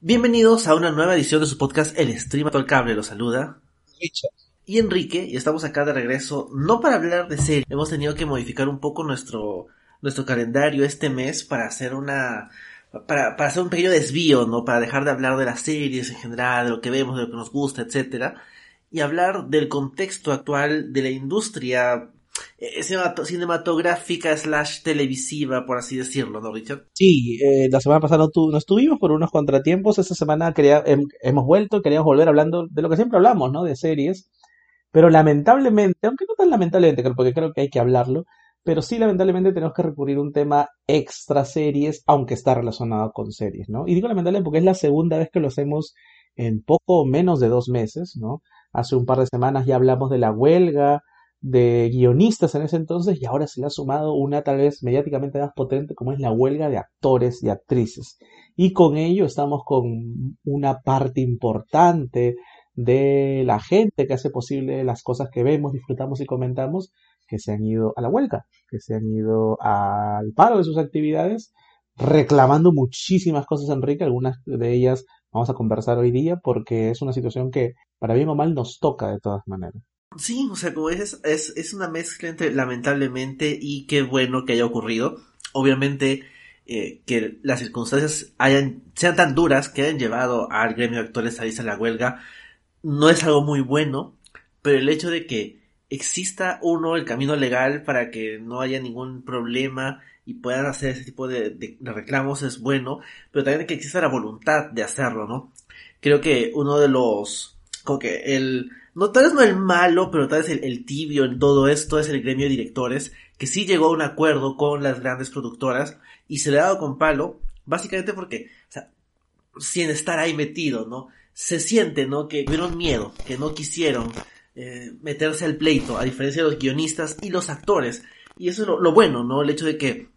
Bienvenidos a una nueva edición de su podcast El Stream al Cable. Los saluda Richard. y Enrique y estamos acá de regreso no para hablar de serie. Hemos tenido que modificar un poco nuestro, nuestro calendario este mes para hacer una... Para, para hacer un pequeño desvío, ¿no? Para dejar de hablar de las series en general, de lo que vemos, de lo que nos gusta, etcétera, y hablar del contexto actual de la industria cinematográfica slash televisiva, por así decirlo, ¿no, Richard? Sí, eh, la semana pasada no, tu- estuvimos por unos contratiempos. Esta semana quería- hem- hemos vuelto, queríamos volver hablando de lo que siempre hablamos, ¿no? De series. Pero lamentablemente, aunque no tan lamentablemente, porque creo que hay que hablarlo, pero sí lamentablemente tenemos que recurrir a un tema extra series, aunque está relacionado con series, ¿no? Y digo lamentablemente porque es la segunda vez que lo hacemos en poco menos de dos meses, ¿no? Hace un par de semanas ya hablamos de la huelga de guionistas en ese entonces y ahora se le ha sumado una tal vez mediáticamente más potente como es la huelga de actores y actrices. Y con ello estamos con una parte importante de la gente que hace posible las cosas que vemos, disfrutamos y comentamos, que se han ido a la huelga, que se han ido al paro de sus actividades, reclamando muchísimas cosas, Enrique, algunas de ellas vamos a conversar hoy día porque es una situación que para bien o mal nos toca de todas maneras. Sí, o sea, como dices, es, es una mezcla entre lamentablemente y qué bueno que haya ocurrido. Obviamente, eh, que las circunstancias hayan, sean tan duras que hayan llevado al gremio de actores a irse a la huelga, no es algo muy bueno, pero el hecho de que exista uno el camino legal para que no haya ningún problema y puedan hacer ese tipo de, de- de reclamos es bueno, pero también que exista la voluntad de hacerlo, ¿no? Creo que uno de los, como que el, no tal vez no el malo, pero tal vez el, tibio en todo esto es el gremio de directores, que sí llegó a un acuerdo con las grandes productoras y se le ha dado con palo, básicamente porque, o sea, sin estar ahí metido, ¿no? Se siente, ¿no? Que tuvieron miedo, que no quisieron eh, meterse al pleito, a diferencia de los guionistas y los actores. Y eso es lo, lo bueno, ¿no? El hecho de que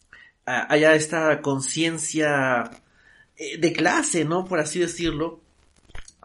ah, haya esta conciencia eh, de clase, ¿no? Por así decirlo,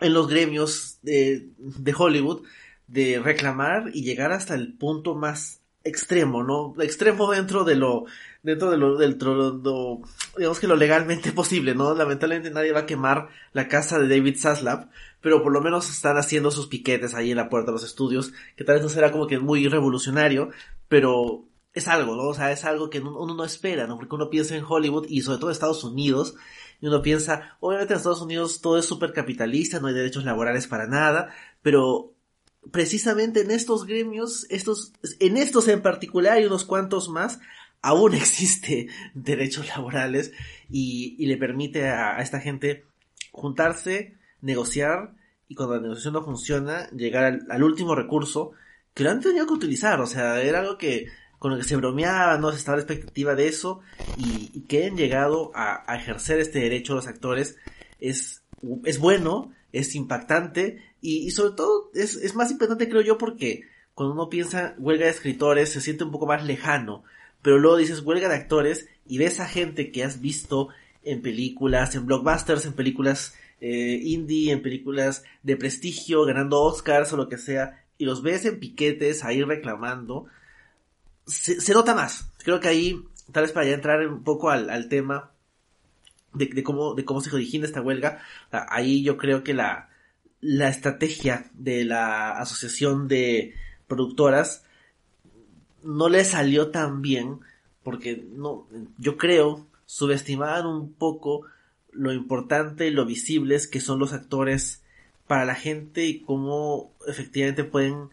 en los gremios de, de Hollywood, de reclamar y llegar hasta el punto más extremo, ¿no? Extremo dentro de lo, dentro de lo, dentro de digamos que lo legalmente posible, ¿no? Lamentablemente nadie va a quemar la casa de David Zaslav, pero por lo menos están haciendo sus piquetes ahí en la puerta de los estudios, que tal vez no será como que muy revolucionario, pero es algo, ¿no? O sea, es algo que uno uno no espera, ¿no? Porque uno piensa en Hollywood y sobre todo Estados Unidos, y uno piensa, obviamente en Estados Unidos todo es súper capitalista, no hay derechos laborales para nada, pero precisamente en estos gremios, estos, en estos en particular y unos cuantos más, aún existe derechos laborales y, y le permite a, esta gente juntarse, negociar y cuando la negociación no funciona, llegar al, al último recurso que lo han tenido que utilizar, o sea, era algo que con lo que se bromeaba, no se estaba la expectativa de eso. Y, que hayan llegado a, ejercer este derecho los actores es, es bueno, es impactante. Y, y sobre todo es, es más impactante creo yo porque cuando uno piensa huelga de escritores se siente un poco más lejano, pero luego dices huelga de actores y ves a gente que has visto en películas, en blockbusters, en películas eh, indie, en películas de prestigio, ganando Oscars o lo que sea, y los ves en piquetes ahí reclamando, se, nota más. Creo que ahí, tal vez para ya entrar un poco al, al tema de, cómo, de cómo se origina esta huelga, ahí yo creo que la, la estrategia de la asociación de productoras no le salió tan bien porque no, yo creo subestimaban un poco lo importante y lo visibles que son los actores para la gente y cómo efectivamente pueden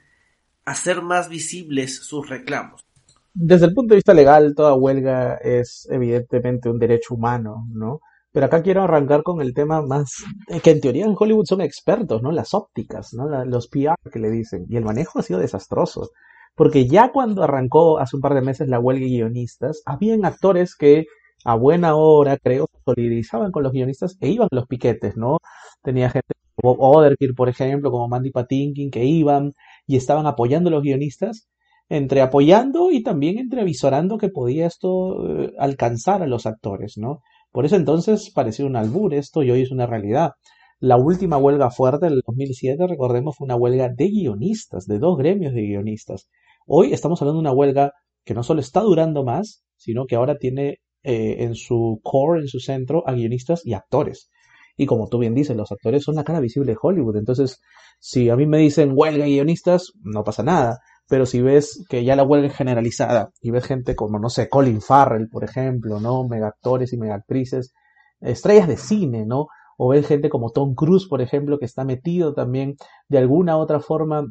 hacer más visibles sus reclamos. Desde el punto de vista legal, toda huelga es evidentemente un derecho humano, ¿no? Pero acá quiero arrancar con el tema más, eh, que en teoría en Hollywood son expertos, ¿no? Las ópticas, ¿no? Los PR que le dicen. Y el manejo ha sido desastroso. Porque ya cuando arrancó hace un par de meses la huelga de guionistas, habían actores que a buena hora, creo, solidarizaban con los guionistas e iban a los piquetes, ¿no? Tenía gente como Bob Odenkirk, por ejemplo, como Mandy Patinkin, que iban y estaban apoyando a los guionistas, entre apoyando y también entre avisorando que podía esto eh, alcanzar a los actores, ¿no? Por eso entonces parecía un albur esto y hoy es una realidad. La última huelga fuerte del 2007, recordemos, fue una huelga de guionistas, de dos gremios de guionistas. Hoy estamos hablando de una huelga que no solo está durando más, sino que ahora tiene eh, en su core, en su centro, a guionistas y actores. Y como tú bien dices, los actores son la cara visible de Hollywood. Entonces, si a mí me dicen huelga guionistas, no pasa nada. Pero si ves que ya la huelga es generalizada y ves gente como, no sé, Colin Farrell, por ejemplo, ¿no? Megactores y megactrices, estrellas de cine, ¿no? O ves gente como Tom Cruise, por ejemplo, que está metido también de alguna u otra forma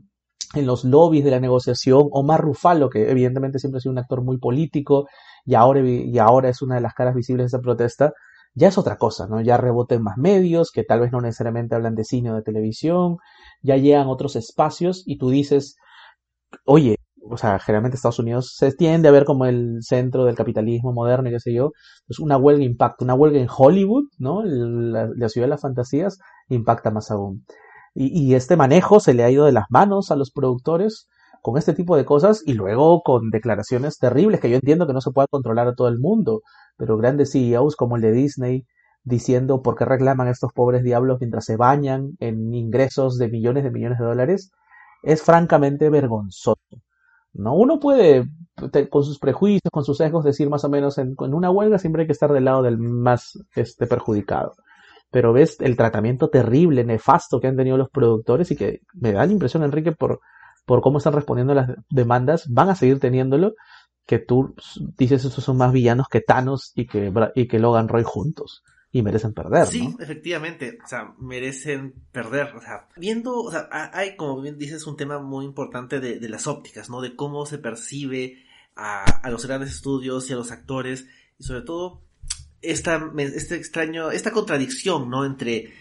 en los lobbies de la negociación, o más Rufalo, que evidentemente siempre ha sido un actor muy político y ahora, y ahora es una de las caras visibles de esa protesta, ya es otra cosa, ¿no? Ya reboten más medios, que tal vez no necesariamente hablan de cine o de televisión, ya llegan otros espacios y tú dices, oye, o sea, generalmente Estados Unidos se tiende a ver como el centro del capitalismo moderno y qué sé yo, pues una huelga impacta, una huelga en Hollywood, ¿no? La, la ciudad de las fantasías impacta más aún. Y, y, este manejo se le ha ido de las manos a los productores con este tipo de cosas y luego con declaraciones terribles que yo entiendo que no se puede controlar a todo el mundo, pero grandes CEOs como el de Disney diciendo por qué reclaman a estos pobres diablos mientras se bañan en ingresos de millones de millones de dólares, es francamente vergonzoso. ¿no? Uno puede, con sus prejuicios, con sus sesgos, decir más o menos en, una huelga siempre hay que estar del lado del más este, perjudicado. Pero ves el tratamiento terrible, nefasto que han tenido los productores y que me da la impresión, Enrique, por, por cómo están respondiendo las demandas, van a seguir teniéndolo, que tú dices estos son más villanos que Thanos y que, y que Logan Roy juntos y merecen perder. Sí, ¿no? efectivamente, o sea, merecen perder. O sea, viendo, o sea, hay, como bien dices, un tema muy importante de, de las ópticas, ¿no? De cómo se percibe a, a, los grandes estudios y a los actores, y sobre todo esta, este extraño, esta contradicción, ¿no? Entre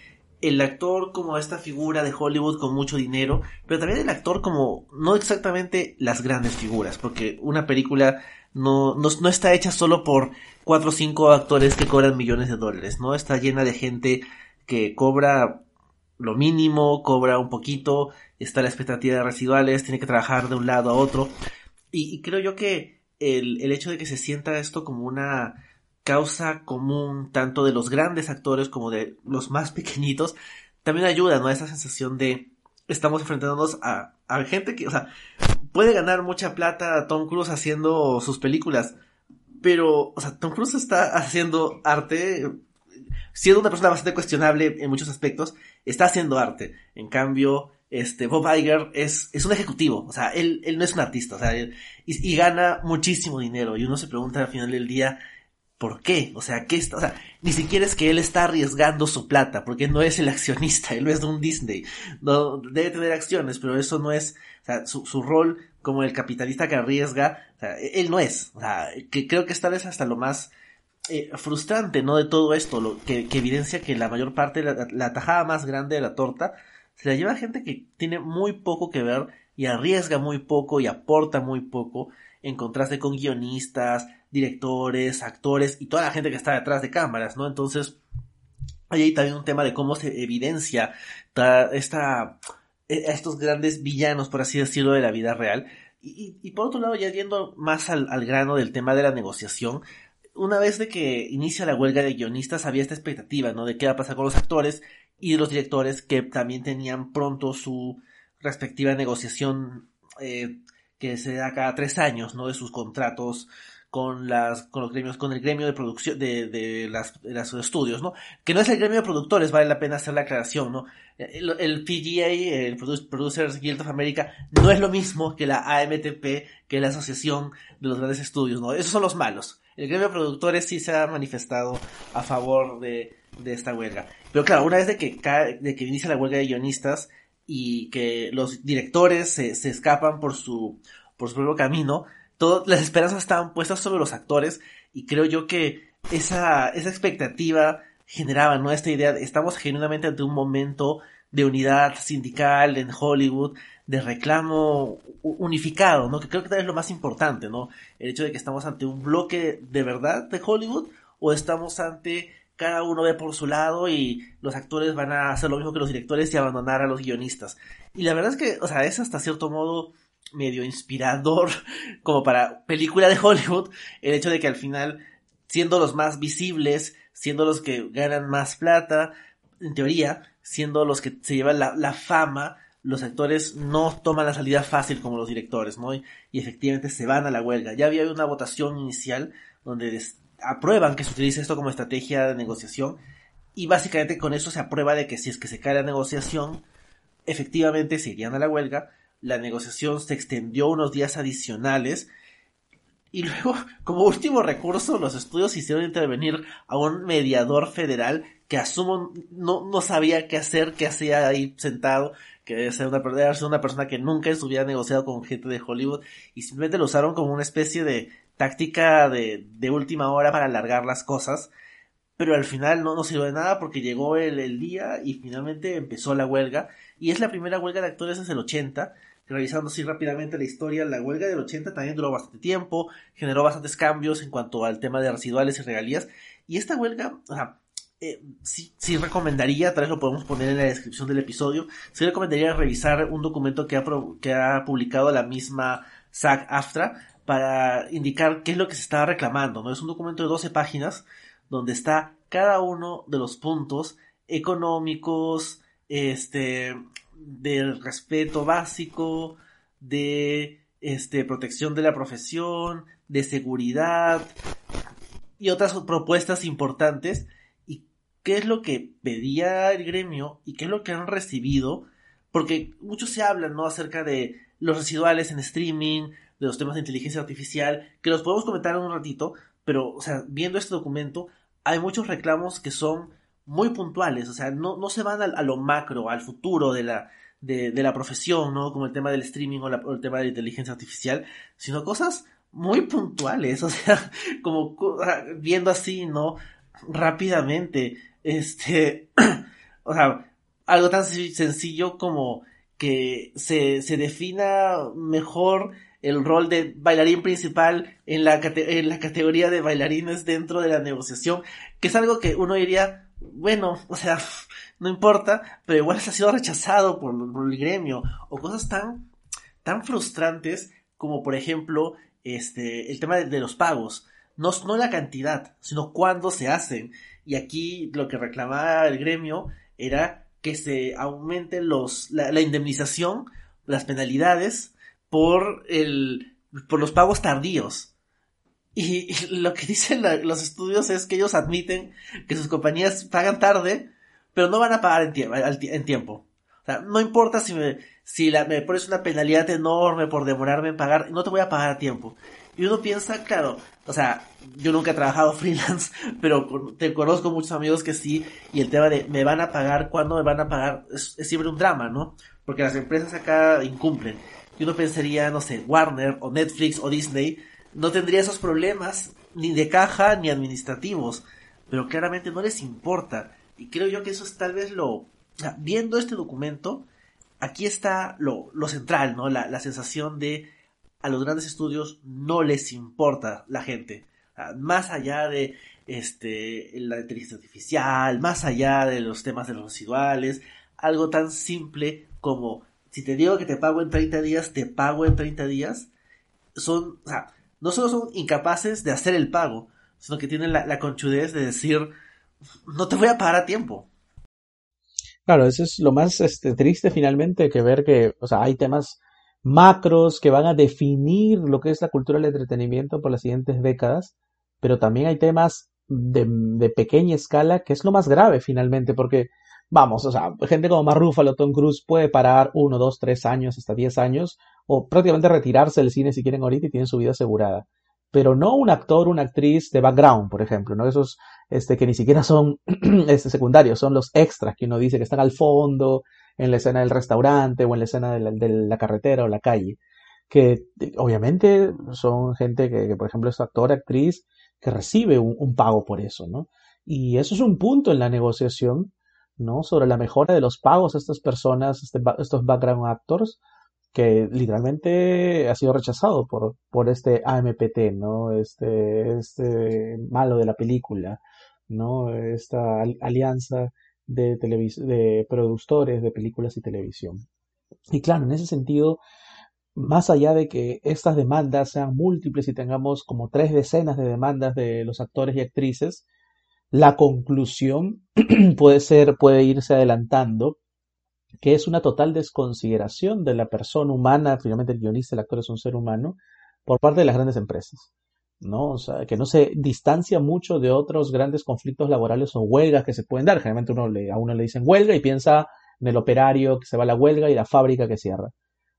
el actor como esta figura de Hollywood con mucho dinero, pero también el actor como no exactamente las grandes figuras, porque una película no, no, no está hecha solo por cuatro o cinco actores que cobran millones de dólares, ¿no? Está llena de gente que cobra lo mínimo, cobra un poquito, está la expectativa de residuales, tiene que trabajar de un lado a otro. Y, creo yo que el, el hecho de que se sienta esto como una causa común tanto de los grandes actores como de los más pequeñitos, también ayuda, ¿no? A esa sensación de estamos enfrentándonos a, a gente que, o sea, puede ganar mucha plata Tom Cruise haciendo sus películas, pero, o sea, Tom Cruise está haciendo arte, siendo una persona bastante cuestionable en muchos aspectos, está haciendo arte. En cambio, este, Bob Iger es, es un ejecutivo, o sea, él, él no es un artista, o sea, y, gana muchísimo dinero, y uno se pregunta al final del día, ¿Por qué? O sea, ¿qué está? O sea, ni siquiera es que él está arriesgando su plata, porque no es el accionista, él es de un Disney. No, debe tener acciones, pero eso no es, o sea, su, rol como el capitalista que arriesga, o sea, él no es. O sea, que creo que esta vez hasta lo más eh, frustrante, ¿no? De todo esto, lo que, que evidencia que la mayor parte, la, la tajada más grande de la torta, se la lleva gente que tiene muy poco que ver y arriesga muy poco y aporta muy poco en contraste con guionistas, directores, actores y toda la gente que está detrás de cámaras, ¿no? Entonces, hay ahí también un tema de cómo se evidencia esta, estos grandes villanos, por así decirlo, de la vida real. Y, por otro lado, ya yendo más al, grano del tema de la negociación, una vez de que inicia la huelga de guionistas había esta expectativa, ¿no? De qué va a pasar con los actores y los directores que también tenían pronto su respectiva negociación eh, que se da cada tres años, ¿no? De sus contratos con las con los gremios con el gremio de producción de, de las de los estudios no que no es el gremio de productores vale la pena hacer la aclaración no el, PGA el Producers Guild of America no es lo mismo que la AMTP que la asociación de los grandes estudios no esos son los malos. El gremio de productores sí se ha manifestado a favor de, de esta huelga. Pero claro una vez de que de que inicia la huelga de guionistas y que los directores se, se escapan por su por su propio camino todas las esperanzas estaban puestas sobre los actores y creo yo que esa, esa expectativa generaba, ¿no? Esta idea, de, estamos genuinamente ante un momento de unidad sindical en Hollywood, de reclamo unificado, ¿no? Que creo que tal es lo más importante, ¿no? El hecho de que estamos ante un bloque de verdad de Hollywood o estamos ante cada uno ve por su lado y los actores van a hacer lo mismo que los directores y abandonar a los guionistas. Y la verdad es que, o sea, es hasta cierto modo medio inspirador como para película de Hollywood el hecho de que al final siendo los más visibles siendo los que ganan más plata en teoría siendo los que se llevan la, la fama los actores no toman la salida fácil como los directores no y, y efectivamente se van a la huelga ya había una votación inicial donde aprueban que se utilice esto como estrategia de negociación y básicamente con eso se aprueba de que si es que se cae la negociación, efectivamente se irían a la huelga. La negociación se extendió unos días adicionales. Y luego, como último recurso, los estudios hicieron intervenir a un mediador federal que asumo no, no sabía qué hacer, qué hacía ahí sentado, que debe ser una, ser una persona que nunca en su vida negociado con gente de Hollywood y simplemente lo usaron como una especie de táctica de, de última hora para alargar las cosas pero al final no, no sirvió de nada porque llegó el, el, día y finalmente empezó la huelga. Y es la primera huelga de actores desde el 80. Revisando así rápidamente la historia, la huelga del 80 también duró bastante tiempo, generó bastantes cambios en cuanto al tema de residuales y regalías. Y esta huelga, o sea, eh, sí, sí recomendaría, tal vez lo podemos poner en la descripción del episodio, sí recomendaría revisar un documento que ha, que ha publicado la misma SAG-AFTRA para indicar qué es lo que se estaba reclamando, ¿no? Es un documento de 12 páginas donde está cada uno de los puntos económicos, este, del respeto básico, de este, protección de la profesión, de seguridad y otras propuestas importantes. ¿Y qué es lo que pedía el gremio y qué es lo que han recibido? Porque mucho se habla, ¿no? Acerca de los residuales en streaming, de los temas de inteligencia artificial, que los podemos comentar en un ratito, pero, o sea, viendo este documento, hay muchos reclamos que son muy puntuales, o sea, no, no se van a, lo macro, al futuro de la, de, la profesión, ¿no? Como el tema del streaming o, la, o, el tema de la inteligencia artificial, sino cosas muy puntuales, o sea, como viendo así, ¿no? Rápidamente, este, o sea, algo tan sencillo como que se, se defina mejor el rol de bailarín principal en la, en la categoría de bailarines dentro de la negociación, que es algo que uno diría, bueno, o sea, no importa, pero igual ha sido rechazado por, el gremio, o cosas tan, tan frustrantes como por ejemplo, este, el tema de, de los pagos. No, no la cantidad, sino cuándo se hacen. Y aquí lo que reclamaba el gremio era que se aumente los, la, la indemnización, las penalidades, por el por los pagos tardíos. Y, lo que dicen la, los estudios es que ellos admiten que sus compañías pagan tarde, pero no van a pagar en, tie en tiempo. O sea, no importa si me, si la, me pones una penalidad enorme por demorarme en pagar, no te voy a pagar a tiempo. Y uno piensa, claro, o sea, yo nunca he trabajado freelance, pero te conozco muchos amigos que sí, y el tema de me van a pagar, cuándo me van a pagar, es, es siempre un drama, ¿no? Porque las empresas acá incumplen y uno pensaría, no sé, Warner o Netflix o Disney, no tendría esos problemas ni de caja ni administrativos, pero claramente no les importa. Y creo yo que eso es tal vez lo... Viendo este documento, aquí está lo, lo central, ¿no? La, la, sensación de a los grandes estudios no les importa la gente. Más allá de este, la inteligencia artificial, más allá de los temas de los residuales, algo tan simple como si te digo que te pago en 30 días, te pago en 30 días, son, no solo son incapaces de hacer el pago, sino que tienen la, conchudez de decir, no te voy a pagar a tiempo. Claro, eso es lo más este, triste finalmente que ver que, o sea, hay temas macros que van a definir lo que es la cultura del entretenimiento por las siguientes décadas, pero también hay temas de, de pequeña escala que es lo más grave finalmente, porque vamos, o sea, gente como Mark Ruffalo, Tom Cruise puede parar uno, dos, tres años, hasta diez años, o prácticamente retirarse del cine si quieren ahorita y tienen su vida asegurada. Pero no un actor, una actriz de background, por ejemplo, ¿no? Esos, este, que ni siquiera son, este, secundarios, son los extras que uno dice que están al fondo, en la escena del restaurante o en la escena de la, carretera o la calle. Que, obviamente, son gente que, por ejemplo, es actor, actriz, que recibe un, un pago por eso, ¿no? Y eso es un punto en la negociación ¿no? Sobre la mejora de los pagos a estas personas, este, estos background actors, que literalmente ha sido rechazado por, por este AMPT, ¿no? Este, este malo de la película, ¿no? Esta alianza de, de productores de películas y televisión. Y claro, en ese sentido, más allá de que estas demandas sean múltiples y tengamos como tres decenas de demandas de los actores y actrices, la conclusión puede ser, puede irse adelantando, que es una total desconsideración de la persona humana, finalmente el guionista, el actor es un ser humano, por parte de las grandes empresas. ¿no? O sea, que no se distancia mucho de otros grandes conflictos laborales o huelgas que se pueden dar. Generalmente uno a uno le dicen huelga y piensa en el operario que se va a la huelga y la fábrica que cierra.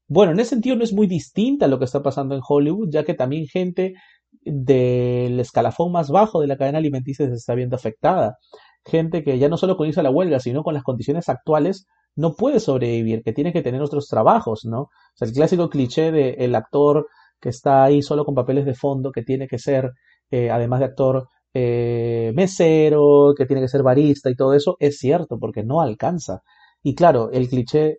Bueno, en ese sentido no es muy distinta a lo que está pasando en Hollywood, ya que también gente del escalafón más bajo de la cadena alimenticia se está viendo afectada. Gente que ya no solo con la huelga, sino con las condiciones actuales no puede sobrevivir, que tiene que tener otros trabajos, ¿no? O sea, el clásico cliché de el actor que está ahí solo con papeles de fondo, que tiene que ser, eh, además de actor, eh, mesero, que tiene que ser barista y todo eso, es cierto, porque no alcanza. Y claro, el cliché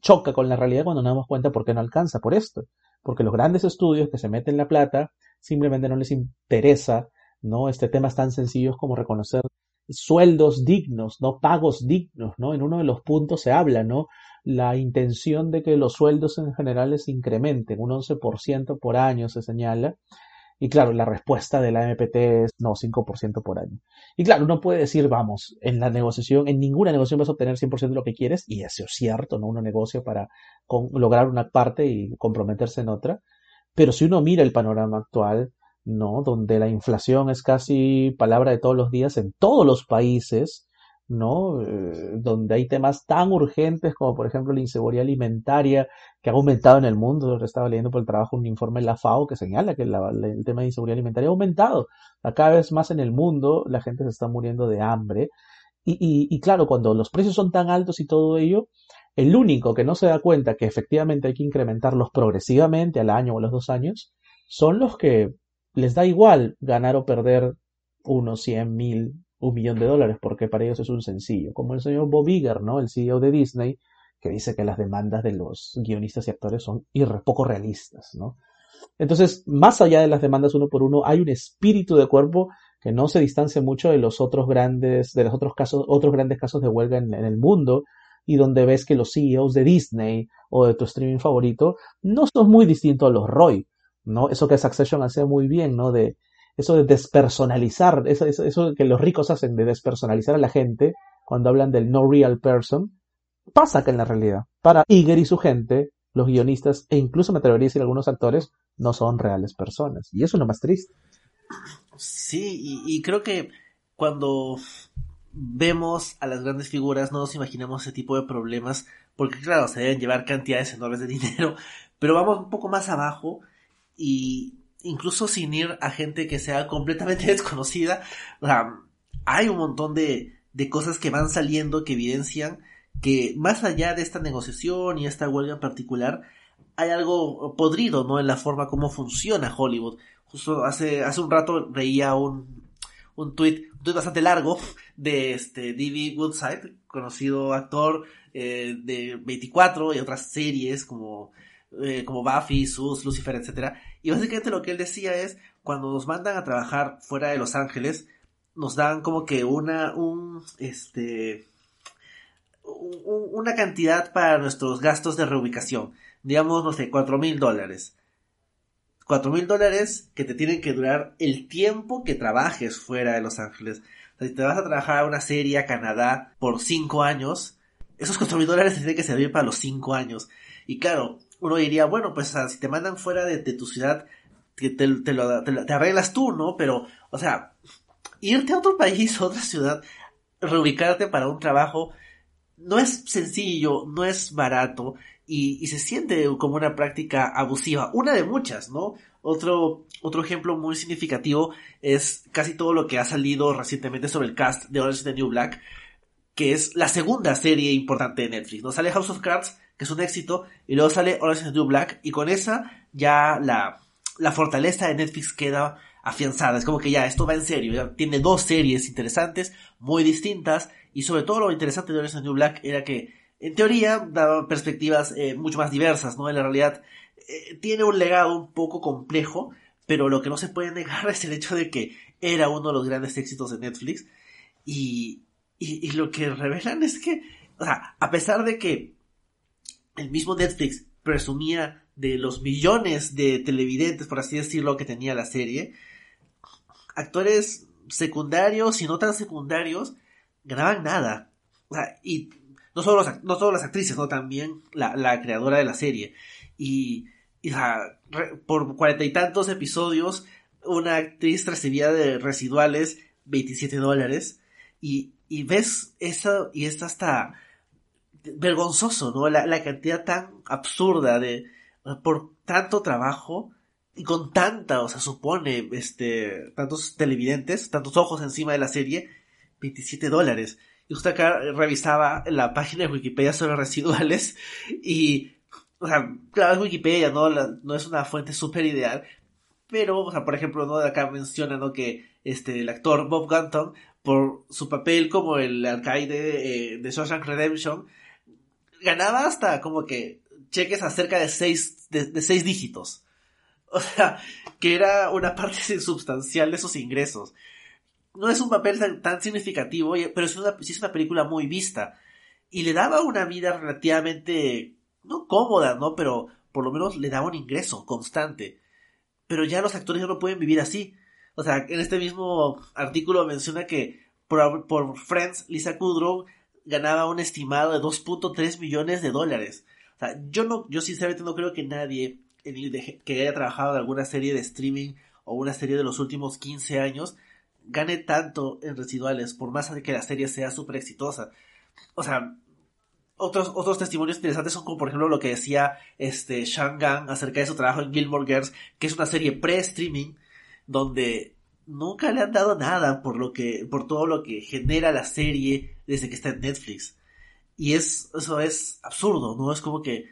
choca con la realidad cuando nos damos cuenta por qué no alcanza, por esto. Porque los grandes estudios que se meten la plata simplemente no les interesa, ¿no? Este temas tan sencillos como reconocer sueldos dignos, no pagos dignos, ¿no? En uno de los puntos se habla, ¿no? La intención de que los sueldos en general se incrementen, un 11% por año se señala, y claro, la respuesta de la MPT es no, 5% por año. Y claro, uno puede decir, vamos, en la negociación, en ninguna negociación vas a obtener 100% de lo que quieres, y eso es cierto, ¿no? Uno negocia para lograr una parte y comprometerse en otra. Pero si uno mira el panorama actual, ¿no? Donde la inflación es casi palabra de todos los días en todos los países, ¿no? Eh, donde hay temas tan urgentes como por ejemplo la inseguridad alimentaria que ha aumentado en el mundo. Yo estaba leyendo por el trabajo un informe de la FAO que señala que el tema de inseguridad alimentaria ha aumentado. Cada vez más en el mundo la gente se está muriendo de hambre. Y, y, y claro, cuando los precios son tan altos y todo ello, el único que no se da cuenta que efectivamente hay que incrementarlos progresivamente al año o a los dos años son los que les da igual ganar o perder unos 100 mil, un millón de dólares, porque para ellos es un sencillo. Como el señor Bob Iger, ¿no? El CEO de Disney, que dice que las demandas de los guionistas y actores son poco realistas, ¿no? Entonces, más allá de las demandas uno por uno, hay un espíritu de cuerpo que no se distancia mucho de los otros grandes, de los otros casos, otros grandes casos de huelga en, en el mundo, y donde ves que los CEOs de Disney o de tu streaming favorito no son muy distintos a los Roy. ¿No? Eso que Succession hace muy bien, ¿no? De, eso de despersonalizar, eso, que los ricos hacen de despersonalizar a la gente cuando hablan del no real person, pasa que en la realidad. Para Iger y su gente, los guionistas e incluso me atrevería a decir algunos actores no son reales personas. Y eso es lo más triste. Sí, y creo que cuando vemos a las grandes figuras no nos imaginamos ese tipo de problemas porque claro, se deben llevar cantidades enormes de dinero, pero vamos un poco más abajo y incluso sin ir a gente que sea completamente desconocida, sea, hay un montón de, de cosas que van saliendo que evidencian que más allá de esta negociación y esta huelga en particular, hay algo podrido, ¿no? En la forma como funciona Hollywood. Justo hace, hace un rato veía un, un tweet, un tweet bastante largo de este D.B. Woodside, conocido actor eh, de 24 y otras series como eh, como Buffy, Sus, Lucifer, etcétera. Y básicamente lo que él decía es, cuando nos mandan a trabajar fuera de Los Ángeles, nos dan como que una, un, este, una cantidad para nuestros gastos de reubicación. Digamos, no sé, cuatro mil dólares. Cuatro mil dólares que te tienen que durar el tiempo que trabajes fuera de Los Ángeles. si te vas a trabajar a una serie a Canadá por cinco años, esos cuatro mil dólares te tienen que servir para los cinco años. Y claro, uno diría, bueno, pues si te mandan fuera de, tu ciudad, te, lo, te, arreglas tú, ¿no? Pero, o sea, irte a otro país, a otra ciudad, reubicarte para un trabajo, no es sencillo, no es barato y, y, se siente como una práctica abusiva, una de muchas, ¿no? Otro, otro ejemplo muy significativo es casi todo lo que ha salido recientemente sobre el cast de Orange is the New Black, que es la segunda serie importante de Netflix, ¿no? Sale House of Cards, que es un éxito, y luego sale Orange is the New Black, y con esa ya la, la fortaleza de Netflix queda afianzada. Es como que ya esto va en serio, tiene dos series interesantes, muy distintas, y sobre todo lo interesante de Orange is the New Black era que, en teoría, daba perspectivas eh, mucho más diversas, ¿no? En la realidad, eh, tiene un legado un poco complejo, pero lo que no se puede negar es el hecho de que era uno de los grandes éxitos de Netflix, y, y, y lo que revelan es que, o sea, a pesar de que el mismo Netflix presumía de los millones de televidentes, por así decirlo, que tenía la serie, actores secundarios y no tan secundarios ganaban nada. Y no solo, no solo las actrices, no también la, creadora de la serie. Y, y por cuarenta y tantos episodios una actriz recibía de residuales 27 dólares y, y ves eso y es hasta vergonzoso, ¿no? La, la cantidad tan absurda de por tanto trabajo y con tanta, o sea, supone, este, tantos televidentes, tantos ojos encima de la serie, 27 dólares. Y usted acá revisaba la página de Wikipedia sobre residuales y, o sea, claro, es Wikipedia, ¿no? no es una fuente súper ideal, pero, o sea, por ejemplo, ¿no? Acá menciona, ¿no? Que este, el actor Bob Gunton, por su papel como el alcaide eh, de Shawshank Redemption, ganaba hasta como que cheques a cerca de seis, de, seis dígitos. O sea, que era una parte insubstancial de sus ingresos. No es un papel tan, significativo, pero sí es una película muy vista. Y le daba una vida relativamente, no cómoda, ¿no? Pero por lo menos le daba un ingreso constante. Pero ya los actores ya no pueden vivir así. O sea, en este mismo artículo menciona que por Friends, Lisa Kudrow ganaba un estimado de 2.3 millones de dólares. O sea, yo no, yo sinceramente no creo que nadie que haya trabajado en alguna serie de streaming o una serie de los últimos 15 años gane tanto en residuales, por más de que la serie sea súper exitosa. O sea, otros, otros testimonios interesantes son como por ejemplo lo que decía este Shangan acerca de su trabajo en Gilmore Girls, que es una serie pre-streaming, donde nunca le han dado nada por lo que, por todo lo que genera la serie desde que está en Netflix. Y es, eso es absurdo, ¿no? Es como que,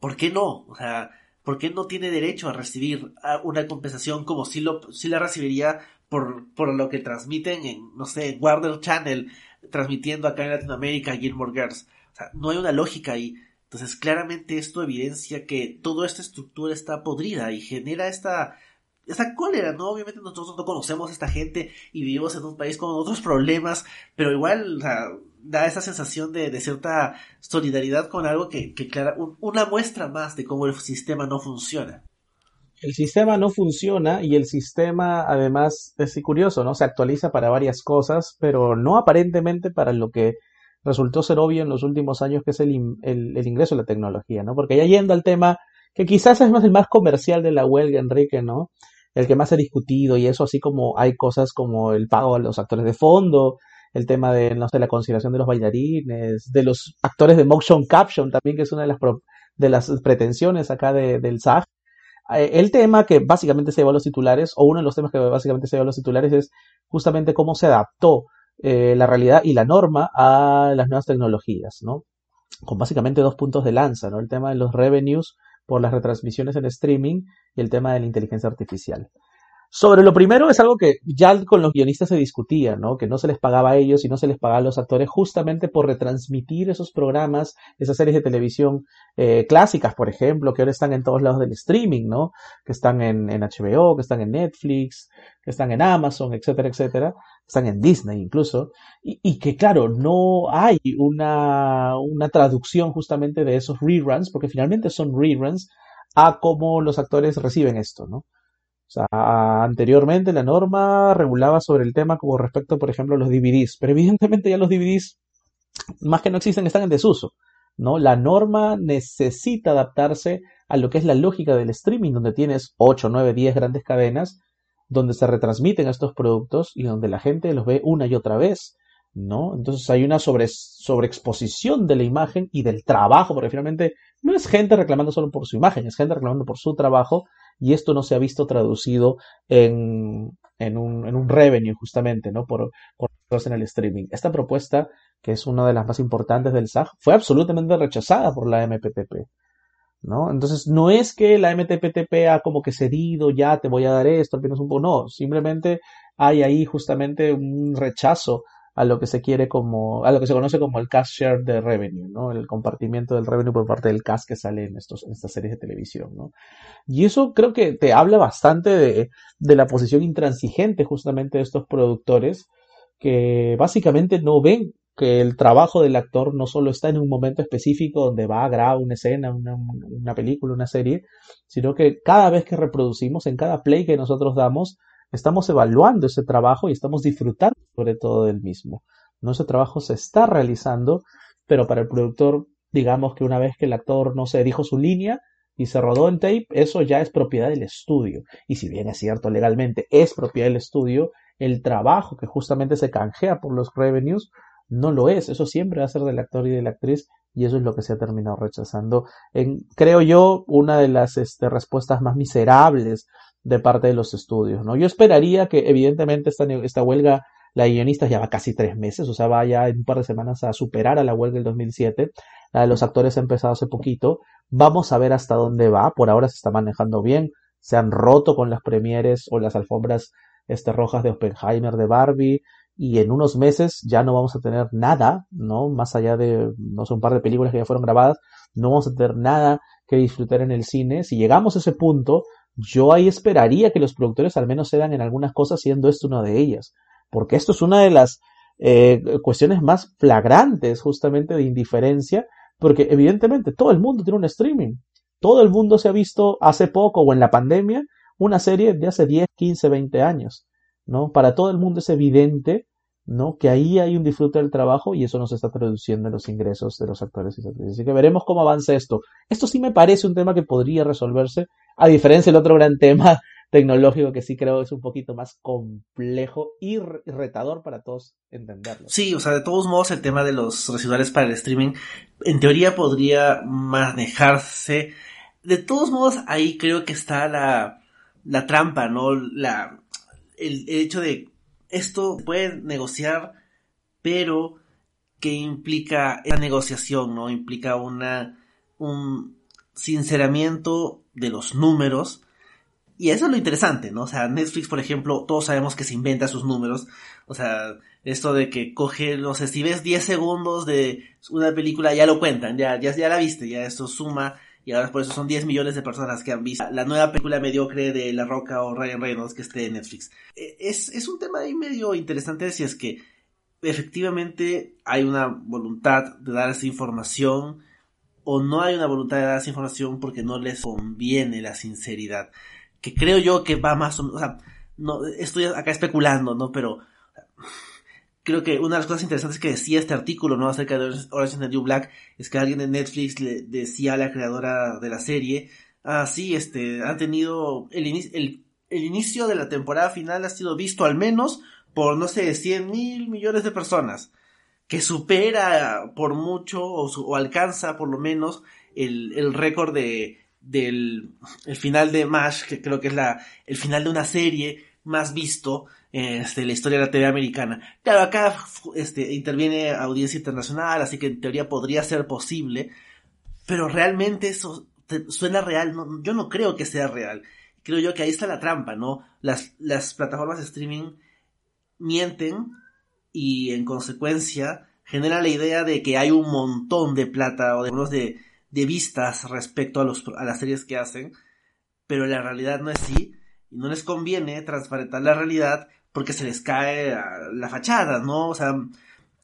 ¿por qué no? O sea, ¿por qué no tiene derecho a recibir una compensación como si lo, si la recibiría por, por lo que transmiten en, no sé, en Warner Channel, transmitiendo acá en Latinoamérica Gilmore Girls? O sea, no hay una lógica ahí. Entonces, claramente esto evidencia que toda esta estructura está podrida y genera esta esa cólera, ¿no? Obviamente nosotros no conocemos a esta gente y vivimos en un país con otros problemas, pero igual da esa sensación de, cierta solidaridad con algo que, que clara, una muestra más de cómo el sistema no funciona. El sistema no funciona y el sistema además es curioso, ¿no? Se actualiza para varias cosas, pero no aparentemente para lo que resultó ser obvio en los últimos años, que es el, el, el ingreso a la tecnología, ¿no? Porque ya yendo al tema que quizás es más el más comercial de la huelga, Enrique, ¿no? El que más se ha discutido y eso así como hay cosas como el pago a los actores de fondo, el tema de, no sé, la consideración de los bailarines, de los actores de motion caption también, que es una de las, de las pretensiones acá de, del SAG. Eh, el tema que básicamente se llevó a los titulares, o uno de los temas que básicamente se llevó a los titulares es justamente cómo se adaptó eh, la realidad y la norma a las nuevas tecnologías, ¿no? Con básicamente dos puntos de lanza, ¿no? El tema de los revenues por las retransmisiones en streaming y el tema de la inteligencia artificial. Sobre lo primero es algo que ya con los guionistas se discutía, ¿no? Que no se les pagaba a ellos y no se les pagaba a los actores justamente por retransmitir esos programas, esas series de televisión eh, clásicas, por ejemplo, que ahora están en todos lados del streaming, ¿no? Que están en, HBO, que están en Netflix, que están en Amazon, etcétera, etcétera, están en Disney incluso, y, y que claro, no hay una, una traducción justamente de esos reruns, porque finalmente son reruns a cómo los actores reciben esto, ¿no? Sea, anteriormente la norma regulaba sobre el tema como respecto, por ejemplo, a los DVDs, pero evidentemente ya los DVDs, más que no existen, están en desuso. ¿no? La norma necesita adaptarse a lo que es la lógica del streaming, donde tienes 8, 9, 10 grandes cadenas, donde se retransmiten estos productos y donde la gente los ve una y otra vez. ¿no? Entonces hay una sobre, sobreexposición de la imagen y del trabajo, porque finalmente no es gente reclamando solo por su imagen, es gente reclamando por su trabajo y esto no se ha visto traducido en, en, un, en un revenue justamente, ¿no? Por, por en el streaming. Esta propuesta, que es una de las más importantes del SAG, fue absolutamente rechazada por la MPTP. ¿No? Entonces, no es que la MTPTP ha como que cedido, ya te voy a dar esto, al menos un no, simplemente hay ahí justamente un rechazo a lo que se quiere como, a lo que se conoce como el cash share de revenue, ¿no? El compartimiento del revenue por parte del cash que sale en estos, en estas series de televisión, ¿no? Y eso creo que te habla bastante de, de la posición intransigente justamente de estos productores que básicamente no ven que el trabajo del actor no solo está en un momento específico donde va a grabar una escena, una, una película, una serie, sino que cada vez que reproducimos, en cada play que nosotros damos, estamos evaluando ese trabajo y estamos disfrutando sobre todo del mismo. ¿no? Ese trabajo se está realizando, pero para el productor, digamos que una vez que el actor no se dijo su línea, y se rodó en tape, eso ya es propiedad del estudio. Y si bien es cierto legalmente es propiedad del estudio, el trabajo que justamente se canjea por los revenues no lo es. Eso siempre va a ser del actor y de la actriz y eso es lo que se ha terminado rechazando. En, creo yo, una de las este, respuestas más miserables de parte de los estudios. ¿no? Yo esperaría que evidentemente esta, esta huelga la de guionistas ya va casi tres meses, o sea, va ya en un par de semanas a superar a la huelga del 2007. La de los actores ha empezado hace poquito. Vamos a ver hasta dónde va. Por ahora se está manejando bien. Se han roto con las premieres o las alfombras este, rojas de Oppenheimer, de Barbie. Y en unos meses ya no vamos a tener nada, ¿no? Más allá de, no sé, un par de películas que ya fueron grabadas, no vamos a tener nada que disfrutar en el cine. Si llegamos a ese punto, yo ahí esperaría que los productores al menos se dan en algunas cosas, siendo esto una de ellas porque esto es una de las eh, cuestiones más flagrantes justamente de indiferencia, porque evidentemente todo el mundo tiene un streaming. Todo el mundo se ha visto hace poco o en la pandemia una serie de hace 10, 15, 20 años, ¿no? Para todo el mundo es evidente, ¿no? Que ahí hay un disfrute del trabajo y eso nos está traduciendo en los ingresos de los actores y actrices. Así que veremos cómo avanza esto. Esto sí me parece un tema que podría resolverse, a diferencia del otro gran tema tecnológico que sí creo es un poquito más complejo y retador para todos entenderlo. Sí, o sea, de todos modos el tema de los residuales para el streaming en teoría podría manejarse. De todos modos ahí creo que está la, la trampa, ¿no? La, el, el hecho de esto puede negociar, pero que implica esa negociación, ¿no? Implica una, un sinceramiento de los números y eso es lo interesante, ¿no? O sea, Netflix, por ejemplo, todos sabemos que se inventa sus números. O sea, esto de que coge, no sé, si ves 10 segundos de una película, ya lo cuentan, ya, ya, ya la viste, ya esto suma, y ahora por eso son 10 millones de personas que han visto la nueva película mediocre de La Roca o Ryan Reynolds que esté en Netflix. E, es, es un tema ahí medio interesante si es que efectivamente hay una voluntad de dar esa información o no hay una voluntad de dar esa información porque no les conviene la sinceridad que creo yo que va más o menos, o sea, no, estoy acá especulando, ¿no? Pero creo que una de las cosas interesantes que decía este artículo, ¿no? Acerca de Orange is the New Black, es que alguien de Netflix le decía a la creadora de la serie, ah, sí, este, han tenido, el, el, el inicio de la temporada final ha sido visto al menos por, no sé, 100 mil millones de personas, que supera por mucho o, o alcanza por lo menos el, el récord de del el final de MASH, que creo que es la, el final de una serie más visto este, la historia de la TV americana. Claro, acá este, interviene audiencia internacional, así que en teoría podría ser posible, pero realmente eso suena real, yo no creo que sea real. Creo yo que ahí está la trampa, ¿no? Las, las plataformas de streaming mienten y en consecuencia generan la idea de que hay un montón de plata o de de de vistas respecto a, los, a las series que hacen, pero la realidad no es así y no les conviene transparentar la realidad porque se les cae la fachada, ¿no? O sea,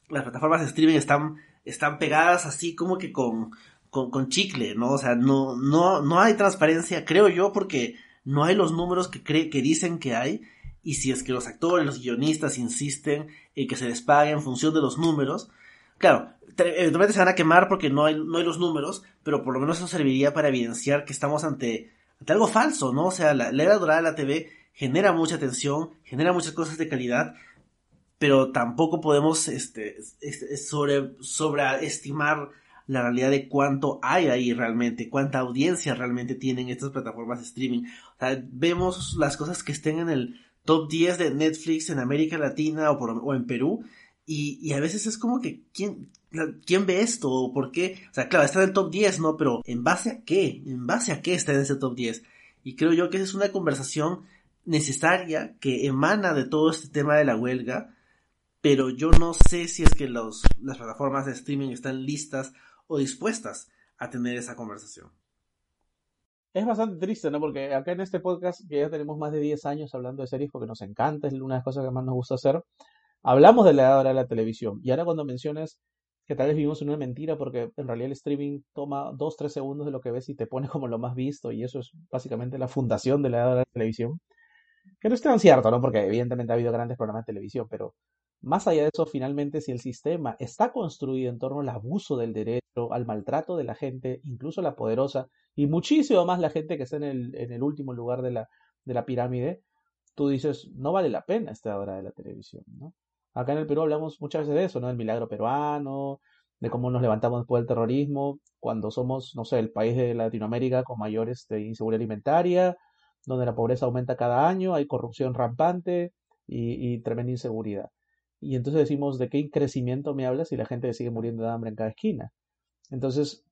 las plataformas de streaming están, están pegadas así como que con, con, chicle, ¿no? O sea, no, no, no hay transparencia, creo yo, porque no hay los números que, cree, que dicen que hay. Y si es que los actores, los guionistas insisten en que se les pague en función de los números, claro, eventualmente se van a quemar porque no hay, no hay los números, pero por lo menos eso serviría para evidenciar que estamos ante, ante algo falso, ¿no? O sea, la, era dorada de la TV genera mucha atención, genera muchas cosas de calidad, pero tampoco podemos este, sobre, sobreestimar la realidad de cuánto hay ahí realmente, cuánta audiencia realmente tienen estas plataformas de streaming. O sea, vemos las cosas que estén en el top 10 de Netflix en América Latina o, por, o en Perú, y, y, a veces es como que, ¿quién, ¿quién ve esto? ¿Por qué? O sea, claro, está en el top 10, ¿no? Pero ¿en base a qué? ¿En base a qué está en ese top 10? Y creo yo que esa es una conversación necesaria que emana de todo este tema de la huelga, pero yo no sé si es que los, las plataformas de streaming están listas o dispuestas a tener esa conversación. Es bastante triste, ¿no? Porque acá en este podcast, que ya tenemos más de 10 años hablando de series porque nos encanta, es una de las cosas que más nos gusta hacer, hablamos de la hora de la televisión. Y ahora cuando mencionas que tal vez vivimos en una mentira porque en realidad el streaming toma dos, tres segundos de lo que ves y te pone como lo más visto y eso es básicamente la fundación de la hora de la televisión. Que no es tan cierto, ¿no? Porque evidentemente ha habido grandes programas de televisión, pero Más allá de eso, finalmente, si el sistema está construido en torno al abuso del derecho, al maltrato de la gente, incluso la poderosa, y muchísimo más la gente que está en el, en el último lugar de la, de la pirámide, tú dices, no vale la pena esta hora de la televisión, ¿no? Acá en el Perú hablamos muchas veces de eso, ¿no? Del milagro peruano, de cómo nos levantamos después del terrorismo, cuando somos, no sé, el país de Latinoamérica con mayores de inseguridad alimentaria, donde la pobreza aumenta cada año, hay corrupción rampante y, tremenda inseguridad. Y entonces decimos, ¿de qué crecimiento me hablas si la gente sigue muriendo de hambre en cada esquina? Entonces,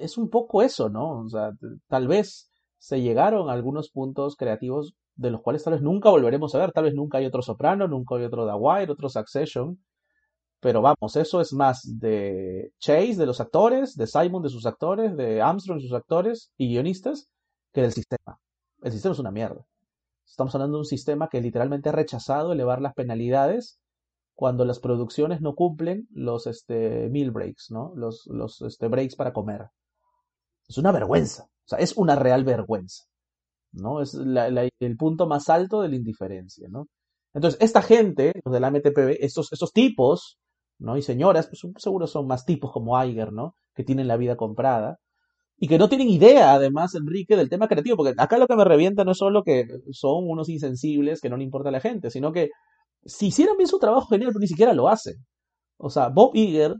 es un poco eso, ¿no? O sea, tal vez se llegaron a algunos puntos creativos de los cuales tal vez nunca volveremos a ver, tal vez nunca hay otro Soprano, nunca hay otro The otro Succession, pero vamos, eso es más de Chase, de los actores, de Simon, de sus actores, de Armstrong, de sus actores y guionistas, que del sistema. El sistema es una mierda. Estamos hablando de un sistema que literalmente ha rechazado elevar las penalidades cuando las producciones no cumplen los este, meal breaks, ¿no? Los, este, breaks para comer. Es una vergüenza. O sea, es una real vergüenza. ¿no? Es el punto más alto de la indiferencia, ¿no? Entonces, esta gente, los de la MTPB, estos, estos tipos, ¿no? Y señoras, pues seguro son más tipos como Iger, ¿no? Que tienen la vida comprada. Y que no tienen idea, además, Enrique, del tema creativo, porque acá lo que me revienta no es solo que son unos insensibles que no le importa a la gente, sino que si hicieran bien su trabajo genial, pero ni siquiera lo hacen. O sea, Bob Iger,